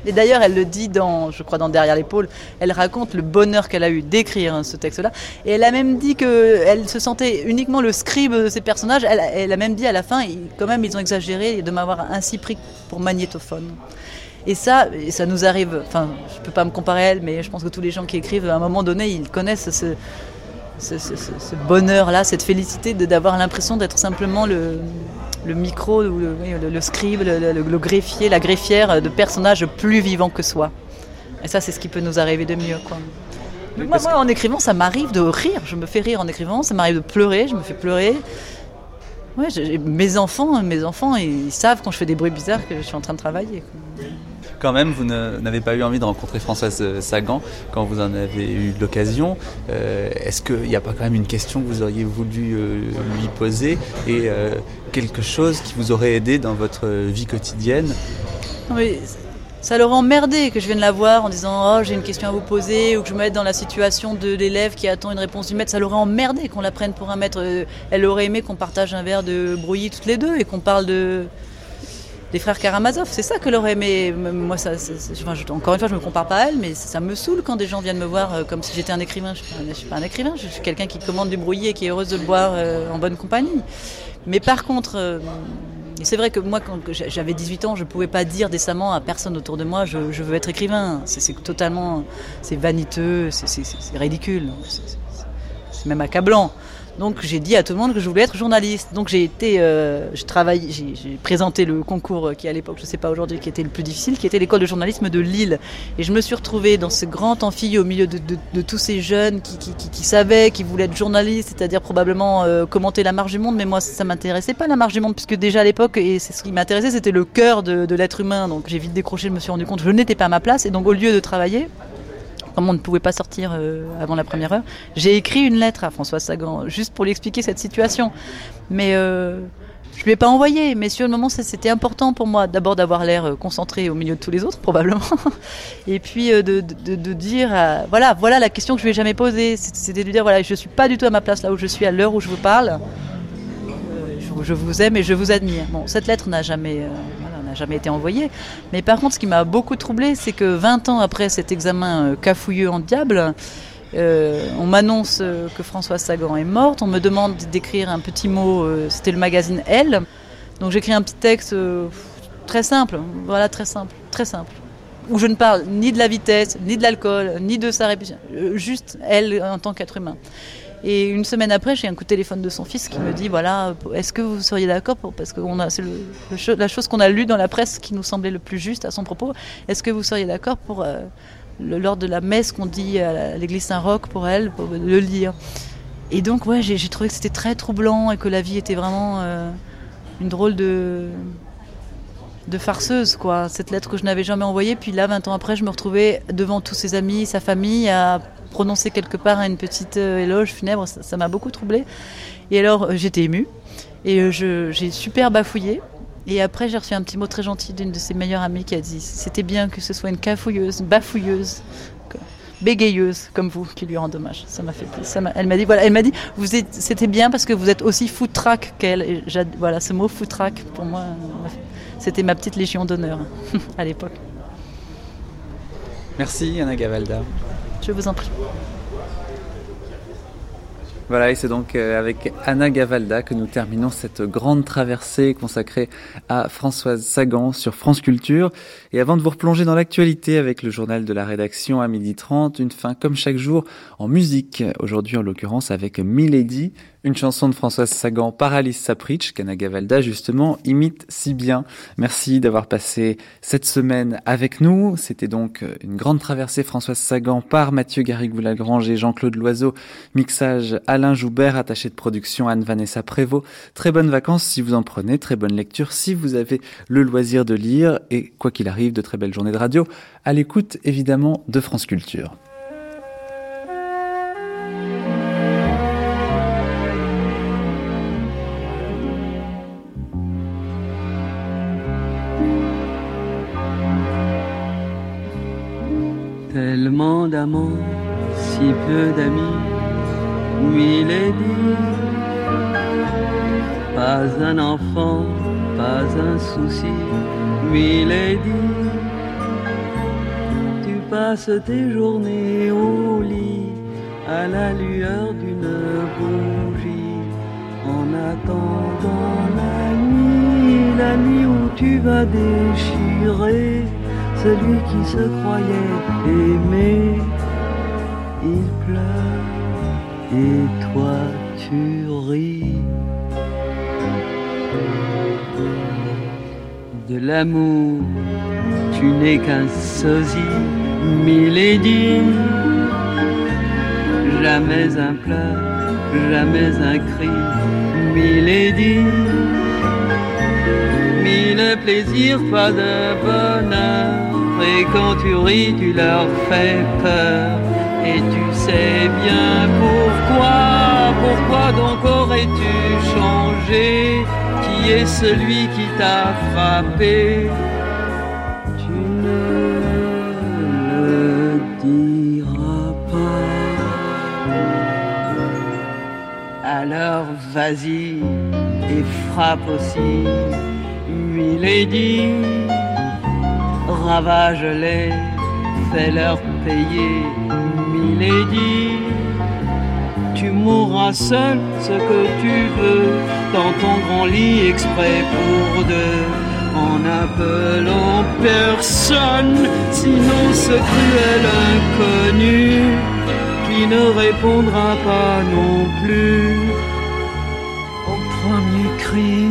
Et d'ailleurs, elle le dit dans, je crois, dans Derrière l'épaule, elle raconte le bonheur qu'elle a eu d'écrire hein, ce texte-là. Et elle a même dit qu'elle se sentait uniquement le scribe de ces personnages. Elle, a même dit à la fin, quand même, ils ont exagéré de m'avoir ainsi pris pour magnétophone. Et ça, ça nous arrive, enfin, je peux pas me comparer à elle, mais je pense que tous les gens qui écrivent, à un moment donné, ils connaissent ce, ce, bonheur-là, cette félicité d'avoir l'impression d'être simplement le, le micro, ou le, le- le scribe, le, greffier, la greffière de personnages plus vivants que soi. Et ça, c'est ce qui peut nous arriver de mieux. Quoi. Moi, moi, en écrivant, ça m'arrive de rire. Je me fais rire en écrivant, ça m'arrive de pleurer, je me fais pleurer. Ouais, mes enfants, mes enfants, ils savent quand je fais des bruits bizarres que je suis en train de travailler. quoi. Quand même, vous n'avez pas eu envie de rencontrer Françoise euh, Sagan quand vous en avez eu l'occasion. Euh, Est-ce qu'il n'y a pas quand même une question que vous auriez voulu euh, lui poser et quelque chose qui vous aurait aidé dans votre vie quotidienne? Mais ça leur emmerdé que je vienne la voir en disant oh j'ai une question à vous poser ou que je me mette dans la situation de l'élève qui attend une réponse du maître. Ça l'aurait emmerdé qu'on la prenne pour un maître. Elle aurait aimé qu'on partage un verre de brouillis toutes les deux et qu'on parle de des frères Karamazov. C'est ça que l'aurait aimé. Moi, ça, encore une fois, je me compare pas à elle, mais ça, me saoule quand des gens viennent me voir euh, comme si j'étais un écrivain. Je je suis pas un écrivain. Je suis quelqu'un qui commande du brouillis et qui est heureuse de le boire euh, en bonne compagnie. Mais par contre, euh, c'est vrai que moi, quand j'a- j'avais 18 ans, je pouvais pas dire décemment à personne autour de moi, je, je veux être écrivain. C'est totalement, c'est vaniteux, c'est- ridicule, c'est même accablant. Donc j'ai dit à tout le monde que je voulais être journaliste. Donc j'ai été, euh, j'ai travaillé, j'ai présenté le concours qui à l'époque, je sais pas aujourd'hui, qui était le plus difficile, qui était l'école de journalisme de Lille. Et je me suis retrouvée dans ce grand amphi au milieu de, de- de tous ces jeunes qui, qui, qui- qui savaient, qui voulaient être journalistes, c'est-à-dire probablement euh, commenter la marche du monde. Mais moi, ça m'intéressait pas la marche du monde, puisque déjà à l'époque, et c'est ce qui m'intéressait, c'était le cœur de, de l'être humain. Donc j'ai vite décroché, je me suis rendu compte que je n'étais pas à ma place. Et donc au lieu de travailler, comme on ne pouvait pas sortir euh, avant la première heure, j'ai écrit une lettre à François Sagan, juste pour lui expliquer cette situation. Mais euh, je lui ai pas envoyé, mais sur le moment, c'était important pour moi, d'abord d'avoir l'air euh, concentré au milieu de tous les autres, probablement, et puis de, de- dire, voilà, voilà la question que je lui ai jamais posée, c'était de lui dire, voilà, je suis pas du tout à ma place là où je suis à l'heure où je vous parle. Je, vous aime et je vous admire. Bon, cette lettre n'a jamais, jamais été envoyée. Mais par contre, ce qui m'a beaucoup troublé, c'est que 20 ans après cet examen euh, cafouilleux en diable, euh, on m'annonce euh, que Françoise Sagan est morte. On me demande d'écrire un petit mot. C'était le magazine Elle. Donc j'écris un petit texte très simple. Voilà, très simple, très simple. Où je ne parle ni de la vitesse, ni de l'alcool, ni de sa réputation. Juste elle en tant qu'être humain. Et une semaine après, j'ai un coup de téléphone de son fils qui me dit voilà, est-ce que vous seriez d'accord parce que c'est la chose qu'on a lue dans la presse qui nous semblait le plus juste à son propos. Est-ce que vous seriez d'accord pour euh, lors de la messe qu'on dit à l'église Saint-Roch pour elle, pour le lire? Et donc ouais, j'ai trouvé que c'était très troublant et que la vie était vraiment euh, une drôle de de farceuse, quoi. Cette lettre que je n'avais jamais envoyée, puis là, 20 ans après, je me retrouvais devant tous ses amis, sa famille, à prononcer quelque part une petite euh, éloge funèbre. Ça m'a beaucoup troublée. Et alors, euh, j'étais émue, et euh, j'ai super bafouillé. Et après, j'ai reçu un petit mot très gentil d'une de ses meilleures amies qui a dit C'était bien que ce soit une cafouilleuse, bafouilleuse, bégayeuse comme vous qui lui rend hommage. Ça m'a fait plaisir. Elle m'a dit voilà, elle m'a dit c'était bien parce que vous êtes aussi foutraque qu'elle. Voilà, ce mot foutraque pour moi, c'était ma petite légion d'honneur à l'époque. Merci Anna Gavalda. Je vous en prie. Voilà, et c'est donc euh, avec Anna Gavalda que nous terminons cette grande traversée consacrée à Françoise Sagan sur France Culture. Et avant de vous replonger dans l'actualité avec le journal de la rédaction à 12h30, une fin comme chaque jour en musique. Aujourd'hui, en l'occurrence, avec Milady, une chanson de Françoise Sagan par Alice Sapritch, qu'Anna justement, imite si bien. Merci d'avoir passé cette semaine avec nous. C'était donc une grande traversée Françoise Sagan par Mathieu Garrigou-Lagrange et Jean-Claude Loiseau. Mixage Alain Joubert, attaché de production Anne-Vanessa Prévost. Très bonnes vacances si vous en prenez, très bonne lecture si vous avez le loisir de lire et quoi qu'il arrive, de très belles journées de radio à l'écoute évidemment de France Culture. Si peu d'amis, Milady. Pas un enfant, pas un souci, Milady. Tu passes tes journées au lit, à la lueur d'une bougie, en attendant la nuit, la nuit où tu vas déchirer celui qui se croyait aimé. Il pleure et toi tu ris. De l'amour, tu n'es qu'un sosie, Milady. Jamais un pleur, jamais un cri, Milady. Mille plaisirs, pas de bonheur. Et quand tu ris, tu leur fais peur. Et tu sais bien pourquoi, pourquoi donc aurais-tu changé? Qui est celui qui t'a frappé? Tu ne le diras pas. Alors vas-y et frappe aussi, Milady. Ravage-les, fais-leur payer, Milady. Tu mourras seul ce que tu veux dans ton grand lit exprès pour deux, en appelant personne, sinon ce cruel inconnu qui ne répondra pas non plus au premier cri,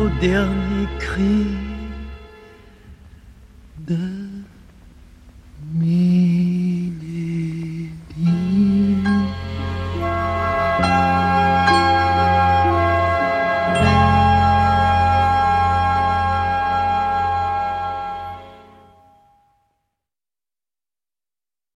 au dernier cri.